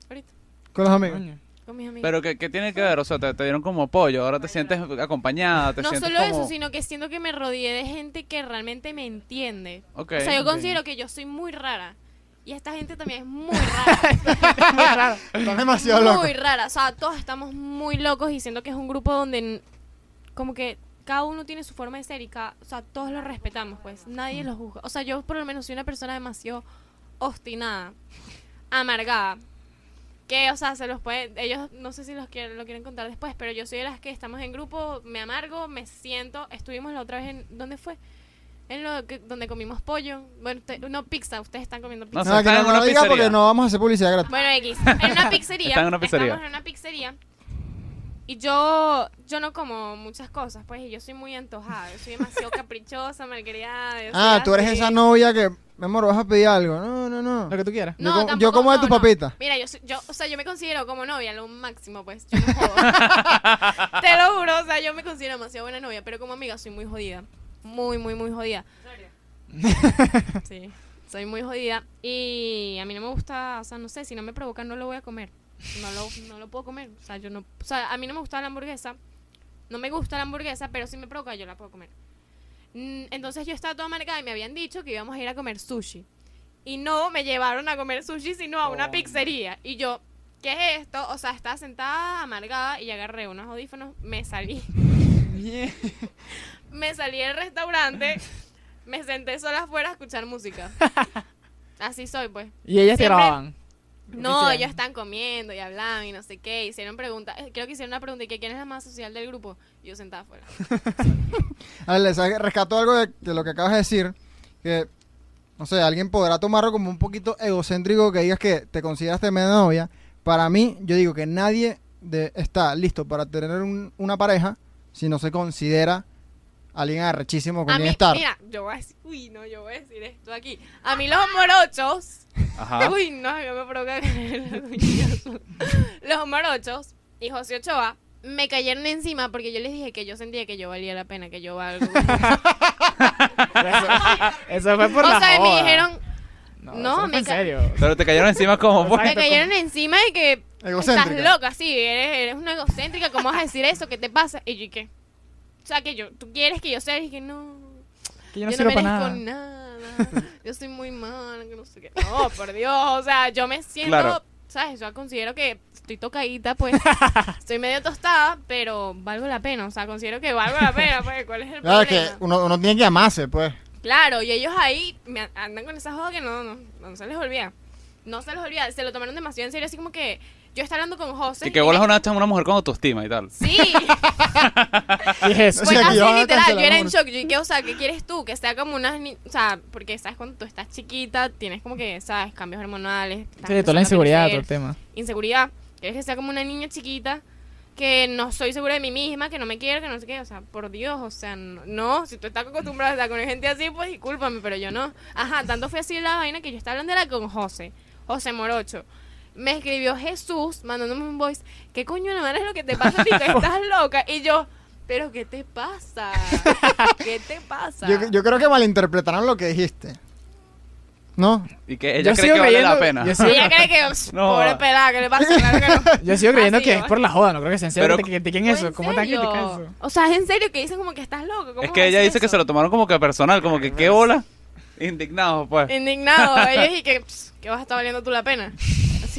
Speaker 4: Ahorita,
Speaker 1: Con los amigos.
Speaker 4: Con mis amigos.
Speaker 2: Pero ¿qué, qué tiene que ver? O sea, te, te dieron como apoyo, ahora te sientes acompañada, te
Speaker 4: no
Speaker 2: sientes
Speaker 4: solo
Speaker 2: como...
Speaker 4: eso, sino que siento que me rodeé de gente que realmente me entiende.
Speaker 2: Ok,
Speaker 4: o sea, yo considero que yo soy muy rara. Y esta gente también es muy rara.
Speaker 1: Estás demasiado loco.
Speaker 4: muy rara. O sea, todos estamos muy locos y siento que es un grupo donde n- como que cada uno tiene su forma de ser y cada, o sea, todos lo respetamos, pues. Nadie los juzga. O sea, yo por lo menos soy una persona demasiado obstinada, amargada. Que, o sea, se los puede, ellos no sé si los quieren, lo quieren contar después, pero yo soy de las que estamos en grupo, me amargo, me siento, estuvimos la otra vez en, ¿dónde fue? En lo que, donde comimos pollo, bueno, usted- no, pizza, ustedes están comiendo pizza.
Speaker 2: No,
Speaker 1: No, que no, no lo diga
Speaker 2: pizzería.
Speaker 1: porque no vamos a hacer publicidad gratis.
Speaker 4: Bueno, X, en una pizzería.
Speaker 2: Están en una pizzería.
Speaker 4: Estamos en una pizzería. Y yo, yo no como muchas cosas, pues, y yo soy muy antojada. Yo soy demasiado caprichosa, malcriada. yo soy
Speaker 1: Ah, tú eres
Speaker 4: así.
Speaker 1: esa novia que, mi amor, vas a pedir algo. No, no, no.
Speaker 3: Lo que tú quieras.
Speaker 1: Yo
Speaker 4: No,
Speaker 1: como- yo
Speaker 4: tampoco,
Speaker 1: como de
Speaker 4: no, no.
Speaker 1: papitas.
Speaker 4: Mira, yo, soy- yo, o sea, yo me considero como novia, lo máximo, pues. Yo no jodo. Te lo juro, o sea, yo me considero demasiado buena novia, pero como amiga soy muy jodida. Muy, muy, muy jodida. Sí, soy muy jodida. Y a mí no me gusta, o sea, no sé, si no me provoca no lo voy a comer. No lo, no lo puedo comer. O sea, yo no, o sea, a mí no me gusta la hamburguesa. No me gusta la hamburguesa, pero si me provoca yo la puedo comer. Mm, Entonces yo estaba toda marcada y me habían dicho que íbamos a ir a comer sushi. Y no me llevaron a comer sushi, sino a una
Speaker 2: Oh.
Speaker 4: pizzería. Y yo, ¿qué es esto? O sea, estaba sentada amargada y agarré unos audífonos, me salí. me salí del restaurante, me senté sola afuera a escuchar música. Así soy, pues.
Speaker 3: Y ellas te grababan.
Speaker 4: No, ellos están comiendo y hablaban y no sé qué. Hicieron preguntas. eh, Creo que hicieron una pregunta y que quién es la más social del grupo. Y yo sentada afuera.
Speaker 1: A ver, les rescato algo de, de lo que acabas de decir. Que, no sé, alguien podrá tomarlo como un poquito egocéntrico que digas que te consideras tremenda novia. Para mí, yo digo que nadie de- está listo para tener un- una pareja si no se considera alguien arrechísimo con
Speaker 4: A mí,
Speaker 1: estar.
Speaker 4: mira, yo voy a decir, uy, no, yo voy a decir esto aquí. A mí los morochos,
Speaker 2: Ajá.
Speaker 4: uy, no, yo me provoca los morochos y José Ochoa me cayeron encima porque yo les dije que yo sentía que yo valía la pena, que yo valgo.
Speaker 3: Eso, eso fue por
Speaker 4: o
Speaker 3: la
Speaker 4: sea, y me
Speaker 3: joda.
Speaker 4: dijeron,
Speaker 3: No,
Speaker 4: no, me
Speaker 3: en serio.
Speaker 2: Pero te cayeron encima como pues.
Speaker 4: me cayeron encima de que estás loca, sí, eres, eres una egocéntrica, ¿cómo vas a decir eso? ¿Qué te pasa? Y yo, ¿y qué? O sea, que yo, tú quieres que yo sea, y dije, no,
Speaker 3: Que yo no
Speaker 4: yo no
Speaker 3: sirvo para nada.
Speaker 4: nada. Yo soy muy mala, que no sé qué. No, por Dios, o sea, yo me siento,
Speaker 2: Claro.
Speaker 4: ¿sabes? Yo considero que estoy tocadita, pues. estoy medio tostada, pero valgo la pena, o sea, considero que valgo la pena, pues. ¿Cuál es el
Speaker 1: Claro, que
Speaker 4: problema?
Speaker 1: uno, uno tiene que amarse, pues.
Speaker 4: Claro, y ellos ahí me andan con esa joda que no, no, no se les olvida. No se les olvida, se lo tomaron demasiado en serio, así como que yo estaba hablando con José.
Speaker 2: Y que bolas una, una mujer con autoestima y tal.
Speaker 4: Sí,
Speaker 3: Dije eso.
Speaker 1: O
Speaker 4: Fue
Speaker 1: sea,
Speaker 4: así
Speaker 1: yo
Speaker 4: literal, yo era en shock. Yo dije, o sea, ¿qué quieres tú? Que sea como una ni- O sea, porque sabes cuando tú estás chiquita, tienes como que, ¿sabes? Cambios hormonales.
Speaker 3: Sí, toda la inseguridad, todo el tema.
Speaker 4: Inseguridad. Quieres que sea como una niña chiquita que no soy segura de mí misma, que no me quiero, que no sé qué. O sea, por Dios, o sea, no. no, si tú estás acostumbrada a estar con gente así, pues discúlpame, pero yo no. Ajá, tanto fue así la vaina que yo estaba hablando era con José, José Morocho. Me escribió Jesús mandándome un voice. ¿Qué coño de madre es lo que te pasa a ti? Que estás loca. Y yo, ¿pero qué te pasa? ¿Qué te pasa?
Speaker 1: Yo, yo creo que malinterpretaron lo que dijiste. ¿No?
Speaker 2: Y que ella
Speaker 3: Yo
Speaker 2: cree
Speaker 3: sigo
Speaker 2: que vale la pena.
Speaker 3: yo sigo-
Speaker 4: ella cree que, pss,
Speaker 2: No.
Speaker 4: pobre pelada, ¿qué le pasa? Claro que no.
Speaker 3: Yo sigo creyendo
Speaker 4: Así,
Speaker 3: que es por la joda, no creo que sea en serio
Speaker 2: Pero-
Speaker 3: que te critiquen
Speaker 4: ¿Fue
Speaker 3: eso.
Speaker 4: en
Speaker 3: ¿Cómo te
Speaker 4: serio?
Speaker 3: critican eso?
Speaker 4: O sea, es en serio que dicen como que estás loco. ¿Cómo
Speaker 2: Es que ella dice que se lo tomaron como que personal, como que qué bola. Indignados, pues.
Speaker 4: Indignado. Ellos y que, pss, que vas a estar valiendo tú la pena.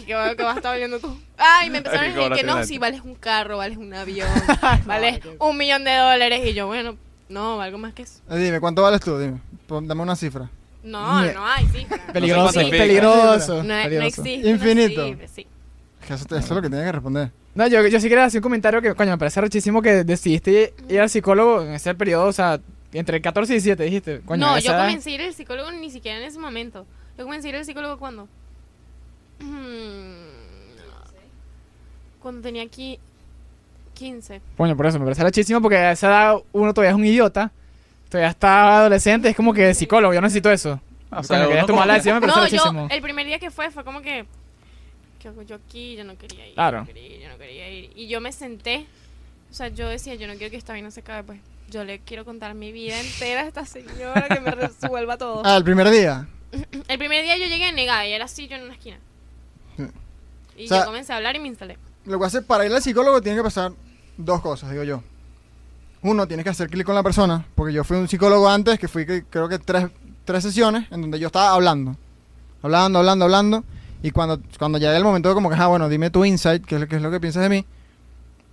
Speaker 4: Así que, va- que vas a estar valiendo tú. Ay, me empezaron a decir que no, si vales un carro, vales un avión, vales un millón de dólares. Y yo, bueno, no, valgo más que eso.
Speaker 1: Eh, dime, ¿cuánto vales tú? Dime. Pon- Dame una cifra.
Speaker 4: No, no hay cifra.
Speaker 3: Peligroso, peligroso.
Speaker 4: No, no
Speaker 3: peligroso.
Speaker 4: existe.
Speaker 1: Infinito.
Speaker 4: Sí.
Speaker 1: Que Eso, eso es lo que tienes que responder.
Speaker 3: No, yo, yo sí quería hacer un comentario que, coño, me parece rechísimo que decidiste ir al psicólogo en ese periodo, o sea, entre 14 y 17, dijiste. Coño,
Speaker 4: no,
Speaker 3: esa
Speaker 4: yo comencé a ir al psicólogo ni siquiera en ese momento. Yo comencé a ir al psicólogo cuando. Cuando tenía aquí 15.
Speaker 3: Coño, por eso me parece rechísimo porque a esa edad uno todavía es un idiota, todavía está adolescente, es como que psicólogo, yo necesito eso.
Speaker 2: O sea,
Speaker 3: que tomar la decisión me parece
Speaker 4: No, yo,
Speaker 3: rechísimo.
Speaker 4: el primer día que fue, fue como que. ¿Qué hago yo aquí? Yo no quería ir.
Speaker 3: Claro.
Speaker 4: Yo no quería ir, yo no quería ir. Y yo me senté. O sea, yo decía, yo no quiero que esta vaina se acabe, pues. Yo le quiero contar mi vida entera a esta señora que me resuelva todo.
Speaker 1: Ah, el primer día.
Speaker 4: El primer día yo llegué negada y era así yo en una esquina. Y
Speaker 1: O sea-
Speaker 4: yo comencé a hablar y me instalé.
Speaker 1: Lo que hace para ir al psicólogo tiene que pasar dos cosas, digo yo. Uno, tienes que hacer clic con la persona, porque yo fui un psicólogo antes, que fui creo que tres, tres sesiones, en donde yo estaba hablando. Hablando, hablando, hablando. Y cuando, cuando llegué el momento de como que, ah, bueno, dime tu insight, qué es, lo, qué es lo que piensas de mí.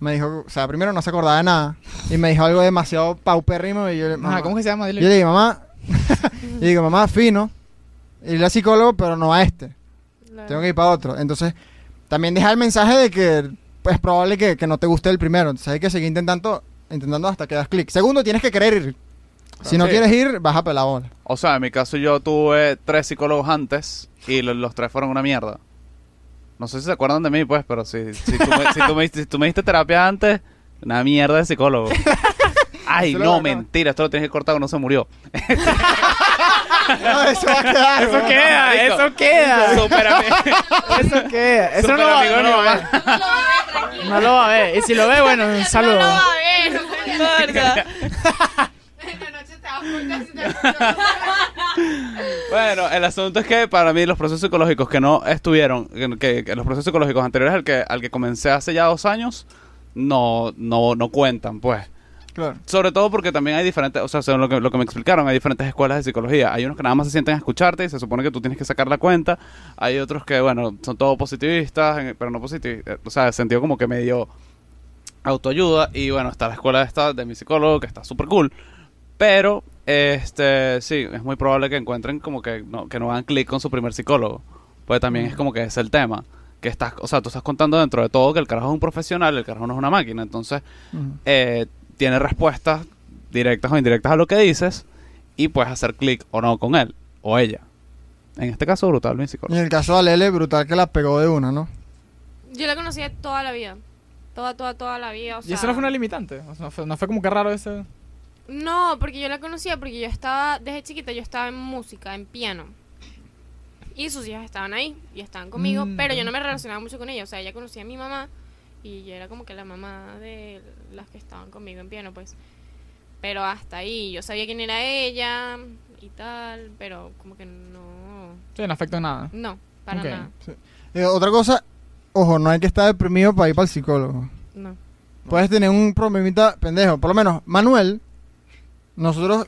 Speaker 1: Me dijo, o sea, primero no se acordaba de nada. Y me dijo algo demasiado paupérrimo. Y yo,
Speaker 3: Ajá,
Speaker 1: mamá-
Speaker 3: ¿cómo que se llama? Dile.
Speaker 1: yo le digo, mamá, y digo, mamá, fino, ir al psicólogo, pero no a este. Tengo que ir para otro. Entonces, también deja el mensaje de que es probable que, que no te guste el primero. Entonces hay que seguir intentando, intentando hasta que das clic. Segundo, tienes que querer ir. Si no
Speaker 2: Sí.
Speaker 1: quieres ir, vas a pelar.
Speaker 2: O sea, en mi caso yo tuve tres psicólogos antes y lo- los, tres fueron una mierda. No sé si se acuerdan de mí, pues, pero si, si, tú, me, si, tú, me, si tú me diste terapia antes, una mierda de psicólogo. Ay, no, mentira, esto lo tienes que cortar no se murió.
Speaker 1: No, eso va a quedar.
Speaker 3: Eso queda, eso queda.
Speaker 2: Súper ami-
Speaker 3: Eso queda. Eso no lo, va,
Speaker 2: amigo
Speaker 3: no
Speaker 2: de mi
Speaker 3: lo va a ver. No lo va a ver. Y si lo ve, bueno, un saludo.
Speaker 4: No lo va a ver, no importa.
Speaker 5: En la noche te vas por casi te
Speaker 2: Bueno, el asunto es que para mí los procesos psicológicos que no estuvieron, que, que- que los procesos psicológicos anteriores al que, al que comencé hace ya dos años, no, no, no cuentan, pues.
Speaker 1: Claro.
Speaker 2: Sobre todo porque también hay diferentes, o sea, según lo que, lo que me explicaron, hay diferentes escuelas de psicología. Hay unos que nada más se sienten a escucharte y se supone que tú tienes que sacar la cuenta. Hay otros que, bueno, son todos positivistas, pero no positivistas. O sea, en sentido como que medio autoayuda. Y bueno, está la escuela esta de mi psicólogo, que está súper cool. Pero, este, sí, es muy probable que encuentren como que no, que no hagan clic con su primer psicólogo. Pues también es como que es el tema. Que estás, o sea, tú estás contando dentro de todo que el carajo es un profesional, el carajo no es una máquina. Entonces,
Speaker 1: Ujú.
Speaker 2: eh, tiene respuestas directas o indirectas a lo que dices y puedes hacer clic o no con él o ella. En este caso, brutal, mi
Speaker 1: Y
Speaker 2: psicólogo.
Speaker 1: en el caso de Alele, brutal que la pegó de una, ¿no?
Speaker 4: Yo la conocí toda la vida. Toda, toda, toda la vida. O
Speaker 3: ¿Y
Speaker 4: sea,
Speaker 3: eso no fue una limitante? O sea, no, fue, no fue como que raro ese...
Speaker 4: No, porque yo la conocía porque yo estaba, desde chiquita yo estaba en música, en piano. Y sus hijas estaban ahí y estaban conmigo,
Speaker 3: Mm.
Speaker 4: pero yo no me relacionaba mucho con ella. O sea, ella conocía a mi mamá y yo era como que la mamá de las que estaban conmigo en piano, pues. Pero hasta ahí, yo sabía quién era ella y tal, pero como que no.
Speaker 3: Sí, no afectó en nada.
Speaker 4: No, para
Speaker 3: Ok.
Speaker 4: nada.
Speaker 1: Eh, otra cosa, ojo, no hay que estar deprimido para ir para el psicólogo.
Speaker 4: No.
Speaker 1: Puedes tener un problemita pendejo. Por lo menos, Manuel, nosotros,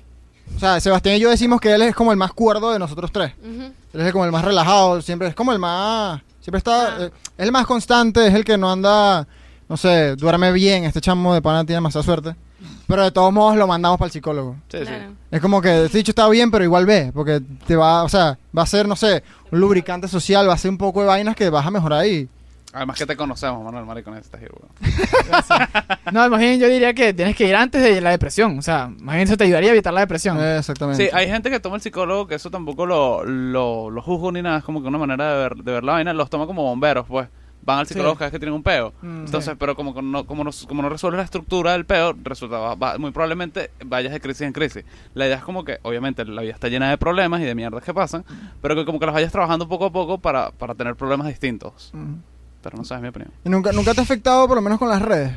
Speaker 1: o sea, Sebastián y yo decimos que él es como el más cuerdo de nosotros tres. Él es como el más relajado, siempre es como el más, siempre está,
Speaker 4: Ah.
Speaker 1: eh, es el más constante, es el que no anda, no sé, duerme bien. Este chamo de pana tiene demasiada suerte. Pero de todos modos lo mandamos para el psicólogo.
Speaker 2: Sí, sí.
Speaker 4: Claro.
Speaker 1: Es como que este dicho está bien, pero igual ve, porque te va, o sea, va a ser, no sé, un lubricante social, va a ser un poco de vainas que vas a mejorar ahí.
Speaker 2: Además que te conocemos, Manuel Maricón, estás weón.
Speaker 3: No, más bien yo diría que tienes que ir antes de la depresión. O sea, más bien eso te ayudaría a evitar la depresión.
Speaker 1: Eh, exactamente.
Speaker 2: Sí, hay gente que toma el psicólogo, que eso tampoco lo, lo, lo juzgo ni nada, es como que una manera de ver, de ver la vaina, los toma como bomberos, pues. Van al psicólogo
Speaker 3: Sí.
Speaker 2: cada vez que tienen un peo.
Speaker 1: Mm.
Speaker 2: Entonces, pero como que no, como no, como no resuelves la estructura del peo, resulta, va- va- muy probablemente vayas de crisis en crisis. La idea es como que, obviamente, la vida está llena de problemas y de mierdas que pasan, pero que como que las vayas trabajando poco a poco para, para tener problemas distintos.
Speaker 1: Mm.
Speaker 2: Pero no sé, es mi opinión.
Speaker 1: ¿Y nunca, nunca te ha afectado, por lo menos con las redes?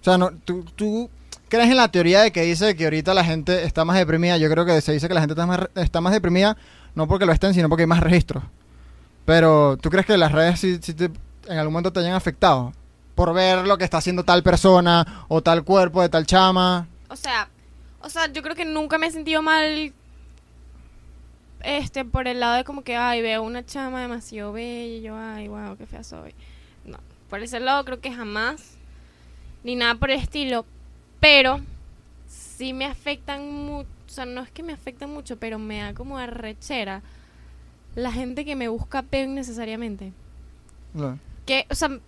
Speaker 1: O sea, no, tú, tú crees en la teoría de que dice que ahorita la gente está más deprimida. Yo creo que se dice que la gente está más, está más deprimida, no porque lo estén, sino porque hay más registros. Pero, ¿tú crees que las redes sí, sí te- en algún momento te hayan afectado? Por ver lo que está haciendo tal persona o tal cuerpo de tal chama.
Speaker 4: O sea, o sea, yo creo que nunca me he sentido mal este por el lado de como que ay, veo una chama demasiado bella y yo ay, wow, qué fea soy. No, por ese lado creo que jamás ni nada por el estilo, pero sí me afectan mucho, o sea, no es que me afectan mucho, pero me da como arrechera la gente que me busca peo innecesariamente.
Speaker 1: No.
Speaker 4: Que, o sea,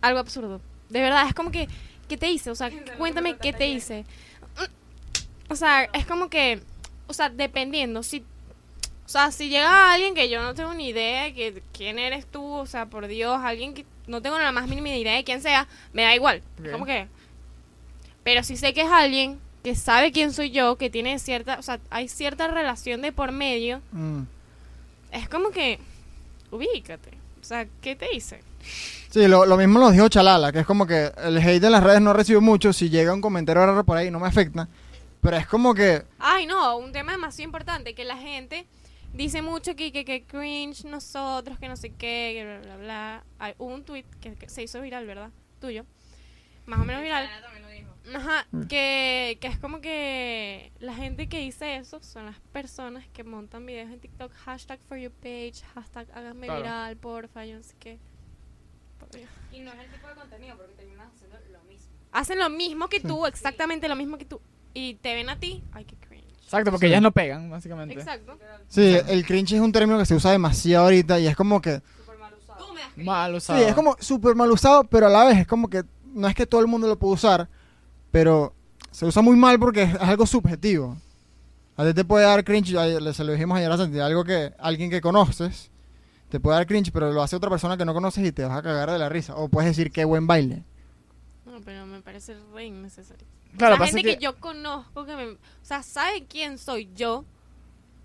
Speaker 4: algo absurdo. De verdad, es como que, ¿qué te hice? O sea, cuéntame qué te hice. O sea, es como que, o sea, dependiendo, si, o sea, si llega alguien que yo no tengo ni idea de que, quién eres tú, o sea, por Dios, alguien que no tengo la más mínima idea de quién sea, me da igual.
Speaker 3: Ok.
Speaker 4: Como que, pero si sé que es alguien que sabe quién soy yo, que tiene cierta, o sea, hay cierta relación de por medio,
Speaker 1: Mm.
Speaker 4: es como que, ubícate. O sea, ¿qué te hice?
Speaker 1: Sí, lo, lo mismo nos dijo Chalala, que es como que el hate en las redes no recibo mucho. Si llega un comentario raro por ahí, no me afecta. Pero es como que.
Speaker 4: Ay, no, un tema demasiado importante, que la gente dice mucho que, que, que cringe nosotros, que no sé qué, que bla, bla, bla. Hay hubo un tweet que, que se hizo viral, ¿verdad? Tuyo. Más o menos viral. Ajá, que, que es como que la gente que dice eso son las personas que montan videos en TikTok, hashtag for your page, hashtag háganme
Speaker 3: Claro.
Speaker 4: viral, porfa, yo no sé qué. Por Dios.
Speaker 5: Y no es el tipo de contenido porque terminas haciendo lo mismo.
Speaker 4: Hacen lo mismo que tú, exactamente lo mismo que tú, y te ven a ti, ay, qué cringe.
Speaker 3: Exacto, porque
Speaker 1: Sí.
Speaker 3: ellas no pegan, básicamente.
Speaker 4: Exacto.
Speaker 1: Sí, el cringe es un término que se usa demasiado ahorita y es como que.
Speaker 5: Súper mal usado.
Speaker 4: Tú me das
Speaker 3: Mal
Speaker 1: Sí,
Speaker 3: usado.
Speaker 1: es como súper mal usado, pero a la vez es como que no es que todo el mundo lo puede usar, pero se usa muy mal porque es, algo subjetivo. A ti te puede dar cringe, se lo dijimos ayer a Santi, algo que alguien que conoces te puede dar cringe, pero lo hace otra persona que no conoces y te vas a cagar de la risa. O puedes decir qué buen baile.
Speaker 4: No, pero me parece re innecesario.
Speaker 3: Claro,
Speaker 4: la
Speaker 3: pasa
Speaker 4: gente que...
Speaker 3: que-
Speaker 4: yo conozco, que me, o sea, sabe quién soy yo,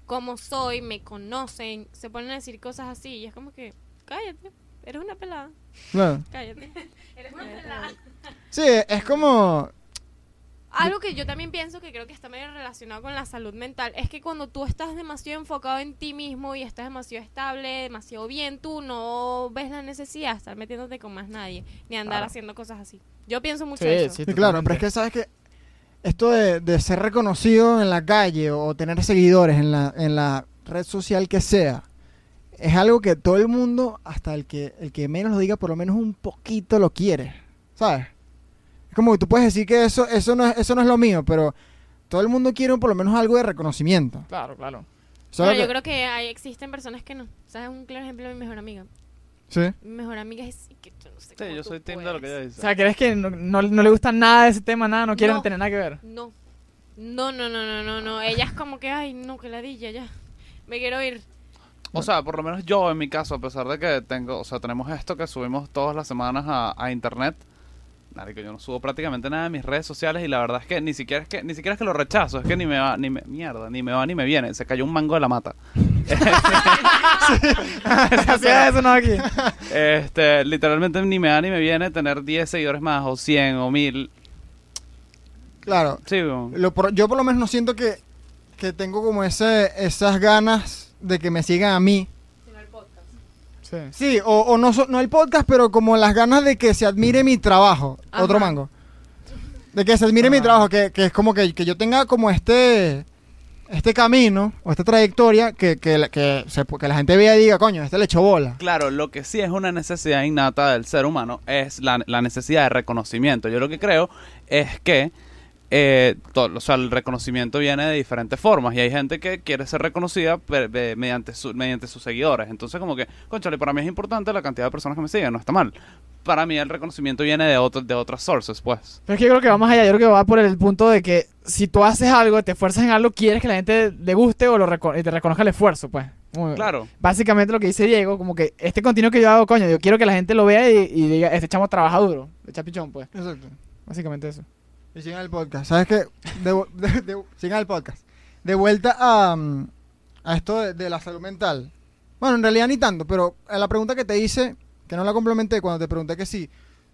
Speaker 4: cómo soy, me conocen, se ponen a decir cosas así y es como que, cállate, eres una pelada,
Speaker 1: Claro.
Speaker 4: cállate.
Speaker 5: Eres una pelada.
Speaker 1: Sí, es como...
Speaker 4: Algo que yo también pienso que creo que está medio relacionado con la salud mental es que cuando tú estás demasiado enfocado en ti mismo y estás demasiado estable, demasiado bien, tú no ves la necesidad de estar metiéndote con más nadie ni andar
Speaker 3: Claro.
Speaker 4: haciendo cosas así. Yo pienso mucho
Speaker 3: Sí,
Speaker 4: eso.
Speaker 3: sí,
Speaker 1: Sí, claro, pero es que sabes que esto de, de ser reconocido en la calle o tener seguidores en la, en la red social que sea, es algo que todo el mundo, hasta el que, el que menos lo diga, por lo menos un poquito lo quiere. ¿Sabes? Es como que tú puedes decir que eso, eso, no, es, eso no es lo mío, pero todo el mundo quiere por lo menos algo de reconocimiento.
Speaker 3: Claro, claro.
Speaker 4: Bueno, yo creo que hay, existen personas que no. ¿Sabes? Un claro ejemplo de mi mejor amiga.
Speaker 1: Sí.
Speaker 4: Mi mejor amiga es que yo no sé
Speaker 2: Sí,
Speaker 4: cómo
Speaker 2: yo soy team de lo que ella dice.
Speaker 3: O sea, ¿crees que no, no, no le gusta nada de ese tema, nada? No quieren
Speaker 4: No.
Speaker 3: tener nada que ver.
Speaker 4: No. No, no, no, no, no, no. Ella es como que, ay, no, que ladilla ya. Me quiero ir.
Speaker 2: O sea, por lo menos yo en mi caso, a pesar de que tengo, o sea, tenemos esto que subimos todas las semanas a, a internet. Marico, yo no subo prácticamente nada en mis redes sociales y la verdad es que ni siquiera es que ni siquiera es que lo rechazo, es que ni me va ni me mierda, ni me va ni me viene, se cayó un mango de la mata.
Speaker 3: Es eso, no aquí.
Speaker 2: Este, literalmente ni me va ni me viene tener 10 seguidores más o 100 o 1000.
Speaker 1: Claro.
Speaker 2: Sí, weón.
Speaker 1: Lo por- yo por lo menos no siento que, que tengo como ese, esas ganas de que me sigan a mí.
Speaker 3: Sí.
Speaker 1: Sí, o, o no, no el podcast, pero como las ganas de que se admire mi trabajo.
Speaker 4: Ajá.
Speaker 1: Otro mango. De que se admire mi
Speaker 3: Ajá.
Speaker 1: trabajo, que, que es como que, que yo tenga como este este camino o esta trayectoria que, que, la- que, se- que la gente vea y diga, coño, este le echó bola.
Speaker 2: Claro, lo que sí es una necesidad innata del ser humano es la, la necesidad de reconocimiento. Yo lo que creo es que eh, to- o sea, el reconocimiento viene de diferentes formas y hay gente que quiere ser reconocida mediante, su- mediante sus seguidores. Entonces, como que, conchale, para mí es importante la cantidad de personas que me siguen, no está mal. Para mí el reconocimiento viene de, otro, de otras sources, pues.
Speaker 3: Pero es que yo creo que va más allá. Yo creo que va por el punto de que si tú haces algo, te esfuerzas en algo, quieres que la gente le guste o lo reco- y te reconozca el esfuerzo, pues. Como-
Speaker 2: Claro.
Speaker 3: Básicamente lo que dice Diego, como que este contenido que yo hago, coño, yo quiero que la gente lo vea y, y diga, este chamo trabaja duro, le echa pichón, pues.
Speaker 1: Exacto.
Speaker 3: Básicamente eso.
Speaker 1: Y sigan el podcast. ¿Sabes qué? De, de- de- sigan el podcast. De vuelta a, mm, a esto de, la salud mental. Bueno, en realidad ni tanto, pero a la pregunta que te hice, que no la complementé, cuando te pregunté que si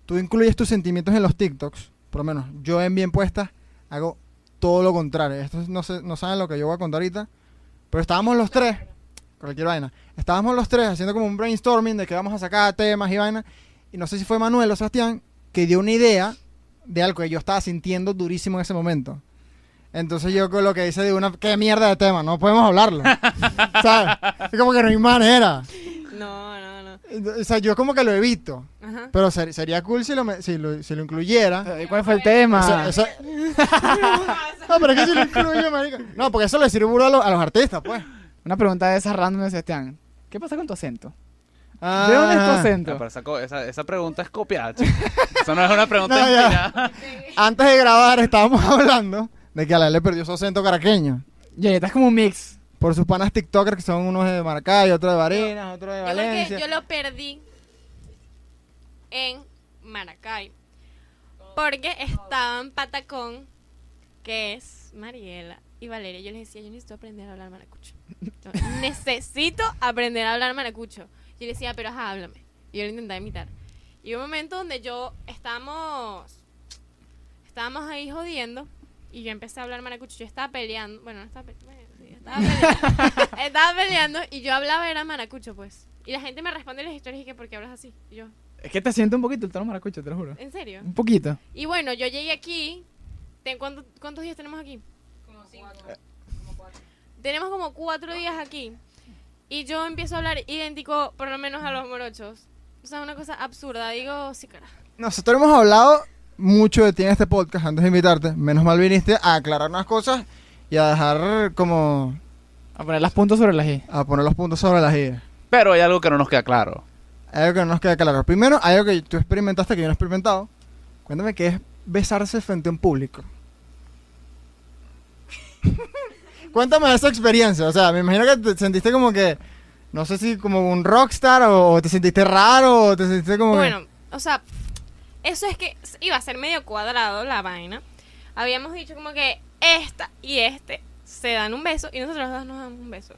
Speaker 1: tú incluyes tus sentimientos en los TikToks, por lo menos yo en Bien Puestas hago todo lo contrario. Esto no, sé, no saben lo que yo voy a contar ahorita, pero estábamos los tres, cualquier vaina, estábamos los tres haciendo como un brainstorming de que vamos a sacar temas y vaina, y no sé si fue Manuel o Sebastián que dio una idea de algo que yo estaba sintiendo durísimo en ese momento. Entonces yo con lo que hice de una, qué mierda de tema, no podemos hablarlo. ¿Sabes? Es como que no hay manera.
Speaker 4: No, no, no.
Speaker 1: O sea, yo como que lo evito.
Speaker 4: Ajá.
Speaker 1: Pero ser- sería cool si lo, me- si lo, si lo incluyera.
Speaker 3: ¿Y ¿Cuál fue el tema?
Speaker 1: Eso- no, pero es que si lo incluyo, marica. No, porque eso le sirve a, los- a los artistas, pues.
Speaker 3: Una pregunta de esas random de Sebastián. ¿Qué pasa con tu acento?
Speaker 1: Ah,
Speaker 3: ¿De dónde es tu
Speaker 2: Ah,
Speaker 3: acento?
Speaker 2: pero esa, co- esa, esa pregunta es copiada, chico. Eso no es una pregunta
Speaker 1: No, ya.
Speaker 2: inspirada.
Speaker 1: Antes de grabar estábamos hablando de que a la le perdió su acento caraqueño.
Speaker 3: Y ahí estás como un mix.
Speaker 1: Por sus panas TikTokers que son unos de Maracay, otro de Barinas, otro de
Speaker 4: Yo
Speaker 1: Valencia.
Speaker 4: yo lo perdí en Maracay. Porque estaba en Patacón, que es Mariela y Valeria. Yo les decía, yo necesito aprender a hablar maracucho. Yo necesito aprender a hablar maracucho. Yo les decía, pero ajá, háblame. Y yo lo intentaba imitar. Y hubo un momento donde yo estábamos, estábamos ahí jodiendo y yo empecé a hablar maracucho. Yo estaba peleando, bueno, no estaba peleando, estaba peleando, estaba peleando y yo hablaba era maracucho, pues. Y la gente me responde en las historias y que, ¿por qué hablas así? Y yo,
Speaker 3: Es que te siento un poquito el tono maracucho, te lo juro.
Speaker 4: ¿en serio?
Speaker 3: Un poquito.
Speaker 4: Y bueno, yo llegué aquí. ¿ten- cuánto- ¿Cuántos días tenemos aquí? Tenemos como cuatro días aquí. Y yo empiezo a hablar idéntico, por lo menos a los morochos. O sea, una cosa absurda. Digo, sí, cara.
Speaker 1: Nosotros hemos hablado mucho de ti en este podcast antes de invitarte. Menos mal viniste a aclarar unas cosas y a dejar como
Speaker 3: A poner las puntos sobre las i.
Speaker 1: a poner los puntos sobre las ideas.
Speaker 2: Pero hay algo que no nos queda claro.
Speaker 1: Hay algo que no nos queda claro. Primero, hay algo que tú experimentaste que yo no he experimentado. Cuéntame qué es besarse frente a un público. Cuéntame esa experiencia. O sea, me imagino que te sentiste como que, no sé si como un rockstar o, o te sentiste raro o te sentiste como que-
Speaker 4: Bueno, o sea, eso es que iba a ser medio cuadrado la vaina. Habíamos dicho como que esta y este se dan un beso y nosotros dos nos damos un beso.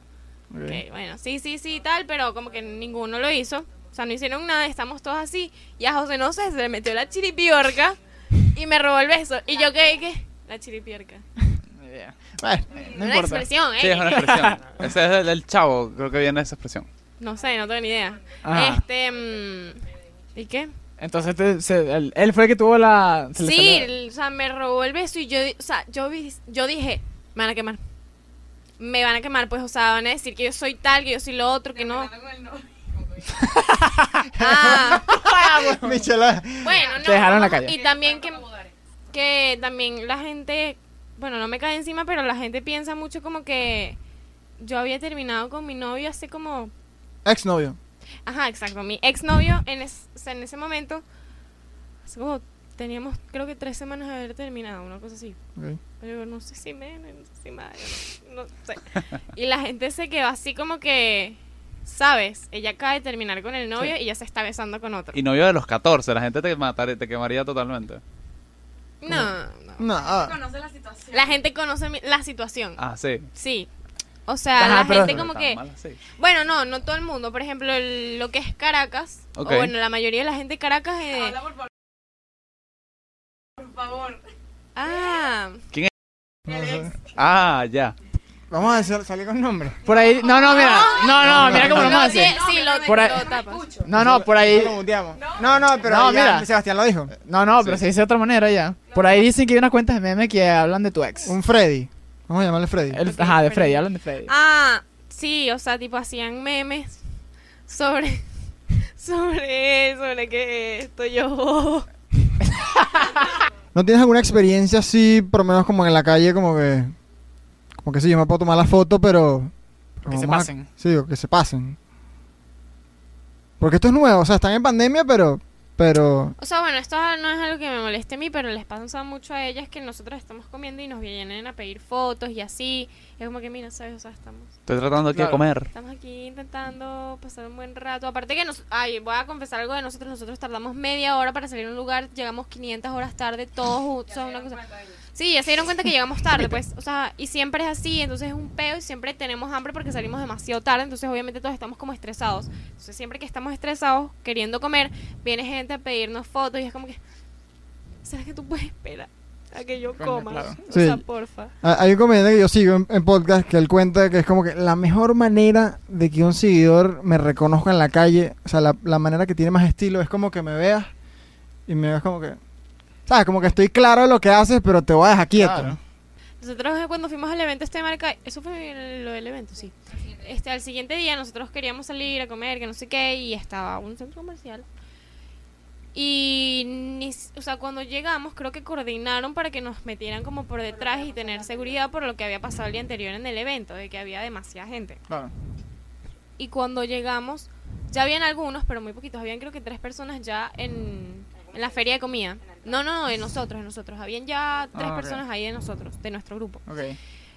Speaker 4: Ok, bueno, sí, sí, sí, tal, pero como que ninguno lo hizo. O sea, no hicieron nada, estamos todos así. Y a José no sé, se le metió la chiripiorca y me robó el beso. Y yo, ¿qué? ¿Qué? La chiripiorca.
Speaker 1: Bueno,
Speaker 3: No
Speaker 4: una
Speaker 3: importa.
Speaker 4: expresión, ¿eh?
Speaker 2: Sí, es una expresión. Ese es el, el chavo, creo que viene esa expresión.
Speaker 4: No sé, no tengo ni idea.
Speaker 3: Ajá.
Speaker 4: Este. mm, ¿Y qué?
Speaker 3: Entonces te- se- él, él fue el que tuvo la... se
Speaker 4: Sí, el- o sea, me robó el beso y yo, o sea, yo, vi- yo dije, me van a quemar. Me van a quemar, pues, o sea, van a decir que yo soy tal, que yo soy lo otro, que no.
Speaker 5: El.
Speaker 4: Ah,
Speaker 1: Michela.
Speaker 4: bueno, no.
Speaker 3: Te dejaron la calle.
Speaker 4: Y también que, que también la gente, bueno, no me cae encima, pero la gente piensa mucho como que yo había terminado con mi novio hace como
Speaker 1: Exnovio.
Speaker 4: Ajá, exacto. Mi exnovio en, es- o sea, en ese momento, hace como teníamos creo que tres semanas de haber terminado, una cosa así. Pero no sé si menos, no sé si más, no sé. Y la gente se quedó así como que, ¿sabes? Ella acaba de terminar con el novio y ya se está besando con otro.
Speaker 2: Y novio de los 14, la gente te mataría, te quemaría totalmente.
Speaker 4: No, no.
Speaker 1: No, ah,
Speaker 5: Conoce la situación.
Speaker 4: La gente conoce mi- la situación.
Speaker 2: Ah, sí.
Speaker 4: Sí. O sea,
Speaker 3: Ajá,
Speaker 4: la
Speaker 3: pero-
Speaker 4: gente como
Speaker 2: Tan
Speaker 4: que...
Speaker 2: mal así.
Speaker 4: Bueno, no, no todo el mundo. Por ejemplo, el- lo que es Caracas,
Speaker 2: Ok.
Speaker 4: o bueno, la mayoría de la gente de Caracas... eh,
Speaker 5: Habla, por favor. Por favor.
Speaker 4: ah,
Speaker 1: no sé.
Speaker 2: Ah, ya.
Speaker 1: Vamos a decir- salir con nombre.
Speaker 3: Por ahí... No, no, mira. No, no, mira cómo lo vamos a hacer.
Speaker 4: sí, lo,
Speaker 3: Por ahí-
Speaker 4: lo tapas.
Speaker 3: No, no, por ahí...
Speaker 1: No, no, pero
Speaker 3: No,
Speaker 1: ya
Speaker 3: mira.
Speaker 1: Sebastián lo dijo.
Speaker 3: No, no, pero
Speaker 2: Sí.
Speaker 3: se dice de otra manera ya. Por ahí dicen que hay unas cuentas de meme que hablan de tu ex.
Speaker 1: Un Freddy. Vamos a llamarle Freddy.
Speaker 3: El- ajá, de Freddy, hablan de Freddy.
Speaker 4: Ah, sí, o sea, tipo hacían memes sobre sobre sobre que esto yo
Speaker 1: ¿No tienes alguna experiencia así, por lo menos como en la calle, como que... Como que sí, yo me puedo tomar la foto, pero...
Speaker 3: Que se
Speaker 1: a-
Speaker 3: pasen.
Speaker 1: Sí, o que se pasen. Porque esto es nuevo, o sea, están en pandemia, pero... Pero...
Speaker 4: O sea, bueno, esto no es algo que me moleste a mí, pero les pasa mucho a ellas que nosotros estamos comiendo y nos vienen a pedir fotos y así. Es como que, mira, ¿sabes? O sea, estamos,
Speaker 2: Estoy tratando aquí
Speaker 3: Claro.
Speaker 2: de comer.
Speaker 4: estamos aquí intentando pasar un buen rato. Aparte que nos... Ay, voy a confesar algo de nosotros. Nosotros tardamos media hora para salir a un lugar. Llegamos 500 horas tarde, todos juntos. una cosa... Sí, ya se dieron cuenta que llegamos tarde, pues. O sea, y siempre es así, entonces es un peo y siempre tenemos hambre porque salimos demasiado tarde, entonces obviamente todos estamos como estresados. Entonces siempre que estamos estresados, queriendo comer, viene gente a pedirnos fotos y es como que, ¿será que tú puedes esperar a que yo
Speaker 3: Coño,
Speaker 4: coma?
Speaker 3: claro.
Speaker 4: O
Speaker 1: Sí.
Speaker 4: sea, porfa.
Speaker 1: Ah, Hay un comediante que yo sigo en, en podcast que él cuenta que es como que la mejor manera de que un seguidor me reconozca en la calle, o sea, la, la manera que tiene más estilo es como que me veas y me veas como que, ¿sabes? Como que estoy claro de lo que haces, pero te voy a dejar quieto.
Speaker 3: Claro.
Speaker 4: Nosotros eh, cuando fuimos al evento este de Marca, eso fue lo del evento, sí. Este, al siguiente día nosotros queríamos salir a comer, que no sé qué, y estaba un centro comercial. Y, ni, o sea, cuando llegamos creo que coordinaron para que nos metieran como por detrás y tener seguridad por lo que había pasado el día anterior en el evento, de que había demasiada gente.
Speaker 3: Claro.
Speaker 4: Y cuando llegamos, ya habían algunos, pero muy poquitos, habían creo que tres personas ya en, en la feria de comida. No, no, no, de nosotros, de nosotros. Habían ya tres
Speaker 3: Ah, ok.
Speaker 4: personas ahí de nosotros, de nuestro grupo
Speaker 3: Ok.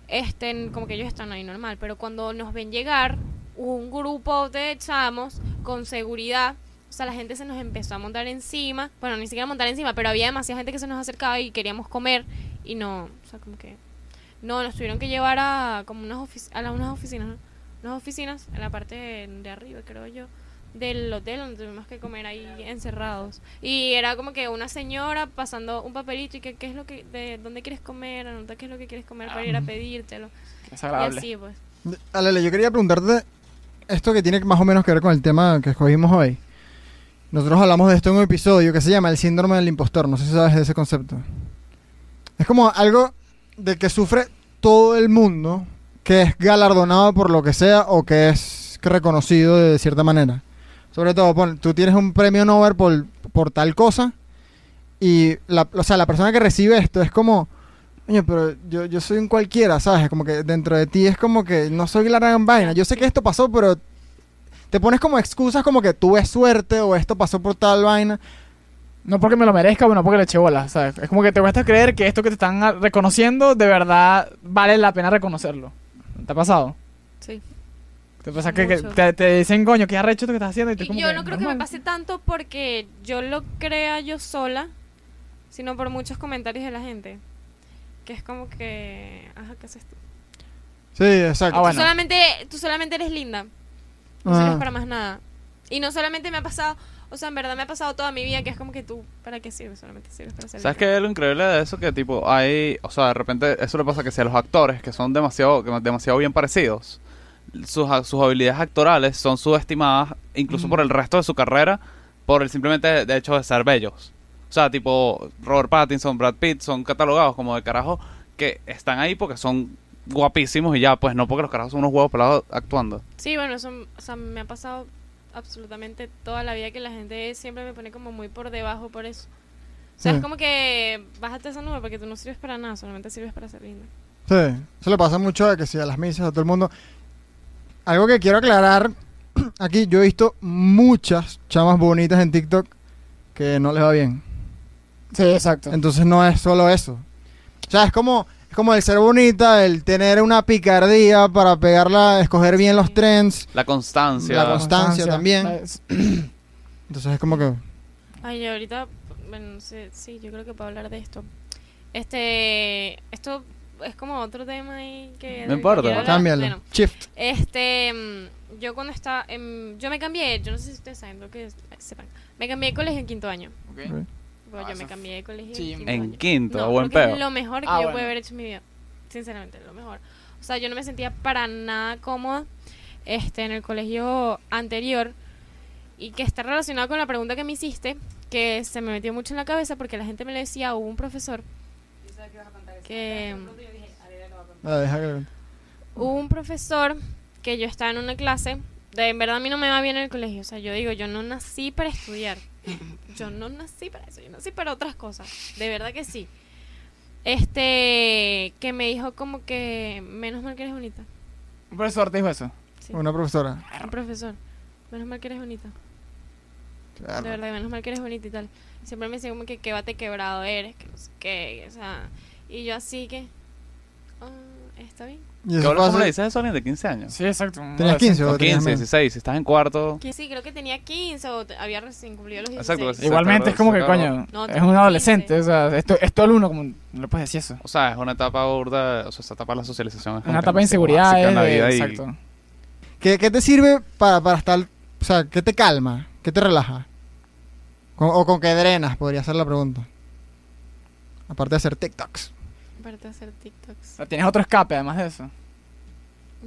Speaker 4: este, como que ellos están ahí normal, pero cuando nos ven llegar un grupo de chamos con seguridad, o sea, la gente se nos empezó a montar encima, bueno, ni siquiera montar encima, pero había demasiada gente que se nos acercaba y queríamos comer y no, o sea, como que no, nos tuvieron que llevar a como unas ofici- a la- unas oficinas, ¿no? unas oficinas en la parte de, de arriba, creo yo, del hotel donde tuvimos que comer ahí encerrados. Y era como que una señora pasando un papelito y que qué es lo que de dónde quieres comer, anota qué es lo que quieres comer para ir a pedírtelo.
Speaker 3: Es
Speaker 4: Y
Speaker 3: agradable.
Speaker 4: así pues.
Speaker 1: Alele, yo quería preguntarte esto que tiene más o menos que ver con el tema que escogimos hoy. Nosotros hablamos de esto en un episodio que se llama el síndrome del impostor. No sé si sabes de ese concepto. Es como algo de que sufre todo el mundo que es galardonado por lo que sea o que es reconocido de cierta manera. Sobre todo, pon, tú tienes un premio Nobel por, por tal cosa y la, o sea, la persona que recibe esto es como, Oye, pero yo, yo soy un cualquiera, ¿sabes? Como que dentro de ti es como que no soy la gran vaina. Yo sé que esto pasó, pero te pones como excusas como que tuve suerte o esto pasó por tal vaina.
Speaker 3: No porque me lo merezca, bueno, porque le eché bola, ¿sabes? Es como que te cuesta creer que esto que te están reconociendo, de verdad vale la pena reconocerlo. ¿Te ha pasado?
Speaker 4: Sí.
Speaker 3: ¿Te pasa que, que te, te dicen, coño, qué arrecho esto que estás haciendo? Y tú
Speaker 4: Y
Speaker 3: como
Speaker 4: yo no creo que me
Speaker 3: normal.
Speaker 4: pase tanto porque yo lo crea yo sola, sino por muchos comentarios de la gente. Que es como que, ajá, ¿qué haces tú?
Speaker 1: Sí, exacto.
Speaker 3: Ah, bueno.
Speaker 4: Tú solamente, tú solamente eres linda. No
Speaker 1: Ah.
Speaker 4: sirves para más nada. Y no solamente me ha pasado, o sea, en verdad me ha pasado toda mi vida que es como que tú, ¿para qué sirves? Solamente sirves para ser
Speaker 2: ¿Sabes qué es lo increíble de eso? Que tipo, hay, o sea, de repente eso le pasa que si a los actores que son demasiado, que demasiado bien parecidos, sus, sus habilidades actorales son subestimadas incluso
Speaker 3: Ujú.
Speaker 2: por el resto de su carrera por el simplemente de hecho de ser bellos. O sea, tipo Robert Pattinson, Brad Pitt son catalogados como de carajo que están ahí porque son guapísimos y ya, pues no porque los carajos son unos huevos pelados actuando.
Speaker 4: Sí, bueno, eso o sea, me ha pasado absolutamente toda la vida que la gente siempre me pone como muy por debajo por eso. O sea,
Speaker 1: Sí.
Speaker 4: es como que bájate esa nube porque tú no sirves para nada, solamente sirves para ser linda.
Speaker 1: Sí, eso le pasa mucho a que sí, a las misas, a todo el mundo. Algo que quiero aclarar aquí, yo he visto muchas chamas bonitas en TikTok que no les va bien.
Speaker 3: Sí, exacto.
Speaker 1: Entonces no es solo eso. O sea, es como, como el ser bonita, el tener una picardía para pegarla, escoger bien los trends.
Speaker 2: La constancia.
Speaker 1: La constancia también.
Speaker 3: Es-
Speaker 1: Entonces es como que...
Speaker 4: Ay, yo ahorita, bueno, no sé, sí, yo creo que puedo hablar de esto. Este, esto es como otro tema ahí que...
Speaker 2: No importa.
Speaker 1: Cámbialo.
Speaker 4: Bueno,
Speaker 1: Shift.
Speaker 4: Este, mm, yo cuando estaba, en- yo me cambié, yo no sé si ustedes saben lo que sepan, me cambié de colegio en quinto año.
Speaker 3: Ok.
Speaker 4: Bueno,
Speaker 3: Ah,
Speaker 4: yo me cambié de colegio
Speaker 3: Sí,
Speaker 4: en quinto
Speaker 2: En
Speaker 4: año.
Speaker 2: quinto,
Speaker 4: No,
Speaker 2: buen peo.
Speaker 4: es lo mejor que
Speaker 3: Ah,
Speaker 4: yo
Speaker 3: bueno.
Speaker 4: pude haber hecho en mi vida. Sinceramente, lo mejor. O sea, yo no me sentía para nada cómoda este, en el colegio anterior y que está relacionado con la pregunta que me hiciste, que se me metió mucho en la cabeza porque la gente me lo decía, hubo un profesor que...
Speaker 1: Deja que-
Speaker 4: Hubo un profesor que yo estaba en una clase, de en verdad a mí no me va bien en el colegio, o sea, yo digo, yo no nací para estudiar. Yo no nací para eso, yo nací para otras cosas, de verdad que sí. Este, que me dijo como que, menos mal que eres bonita.
Speaker 3: Un profesor te dijo eso.
Speaker 4: Sí,
Speaker 1: Una profesora.
Speaker 4: un profesor, menos mal que eres bonita.
Speaker 1: Claro.
Speaker 4: De verdad, menos mal que eres bonita y tal. Siempre me decía como que qué bate quebrado eres, que no sé qué, o sea, y yo así que, ah, está bien.
Speaker 1: Y
Speaker 2: ¿Qué
Speaker 1: eso
Speaker 2: ¿Cómo le dices eso a alguien de 15 años?
Speaker 3: Sí, exacto.
Speaker 1: ¿Tenías 15 o
Speaker 2: O
Speaker 1: tenías
Speaker 2: 15,
Speaker 1: menos?
Speaker 2: 16, si estás en cuarto.
Speaker 4: Que sí, creo que tenía 15 o había recién cumplido los 16.
Speaker 2: Exacto,
Speaker 3: Igualmente es como que, coño,
Speaker 4: No,
Speaker 3: es un adolescente,
Speaker 4: 15.
Speaker 3: o sea, esto es todo el uno, como no le puedes decir eso.
Speaker 2: O sea, es una etapa burda, o sea, esa etapa de la socialización. es
Speaker 3: Una etapa de inseguridad,
Speaker 2: en la vida y-
Speaker 3: exacto.
Speaker 1: ¿Qué, qué te sirve para, para estar... O sea, ¿qué te calma? ¿Qué te relaja? Con- ¿O con qué drenas? Podría ser la pregunta. Aparte de hacer TikToks.
Speaker 4: Aparte de hacer TikToks.
Speaker 3: O sea, Tienes otro escape además de eso.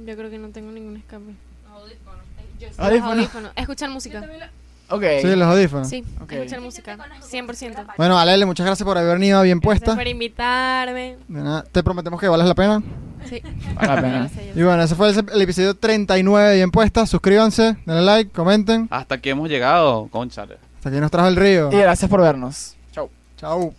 Speaker 4: Yo creo que no tengo ningún escape. Los
Speaker 3: Audífonos.
Speaker 4: audífonos. Escuchar música.
Speaker 3: Ok.
Speaker 1: Sí, los audífonos.
Speaker 4: Sí,
Speaker 3: Ok.
Speaker 4: escuchar música. 100%.
Speaker 1: Bueno, Alele, muchas gracias por haber venido bien
Speaker 4: Gracias
Speaker 1: puesta.
Speaker 4: por invitarme.
Speaker 1: De nada, te prometemos que vales la pena.
Speaker 4: Sí.
Speaker 3: Vale la pena.
Speaker 1: Y bueno, ese fue el, el episodio 39 de Bien Puesta. Suscríbanse, denle like, comenten.
Speaker 2: Hasta aquí hemos llegado, conchale.
Speaker 1: Hasta aquí nos trajo el río.
Speaker 3: Y gracias por vernos. Chau.
Speaker 1: Chao.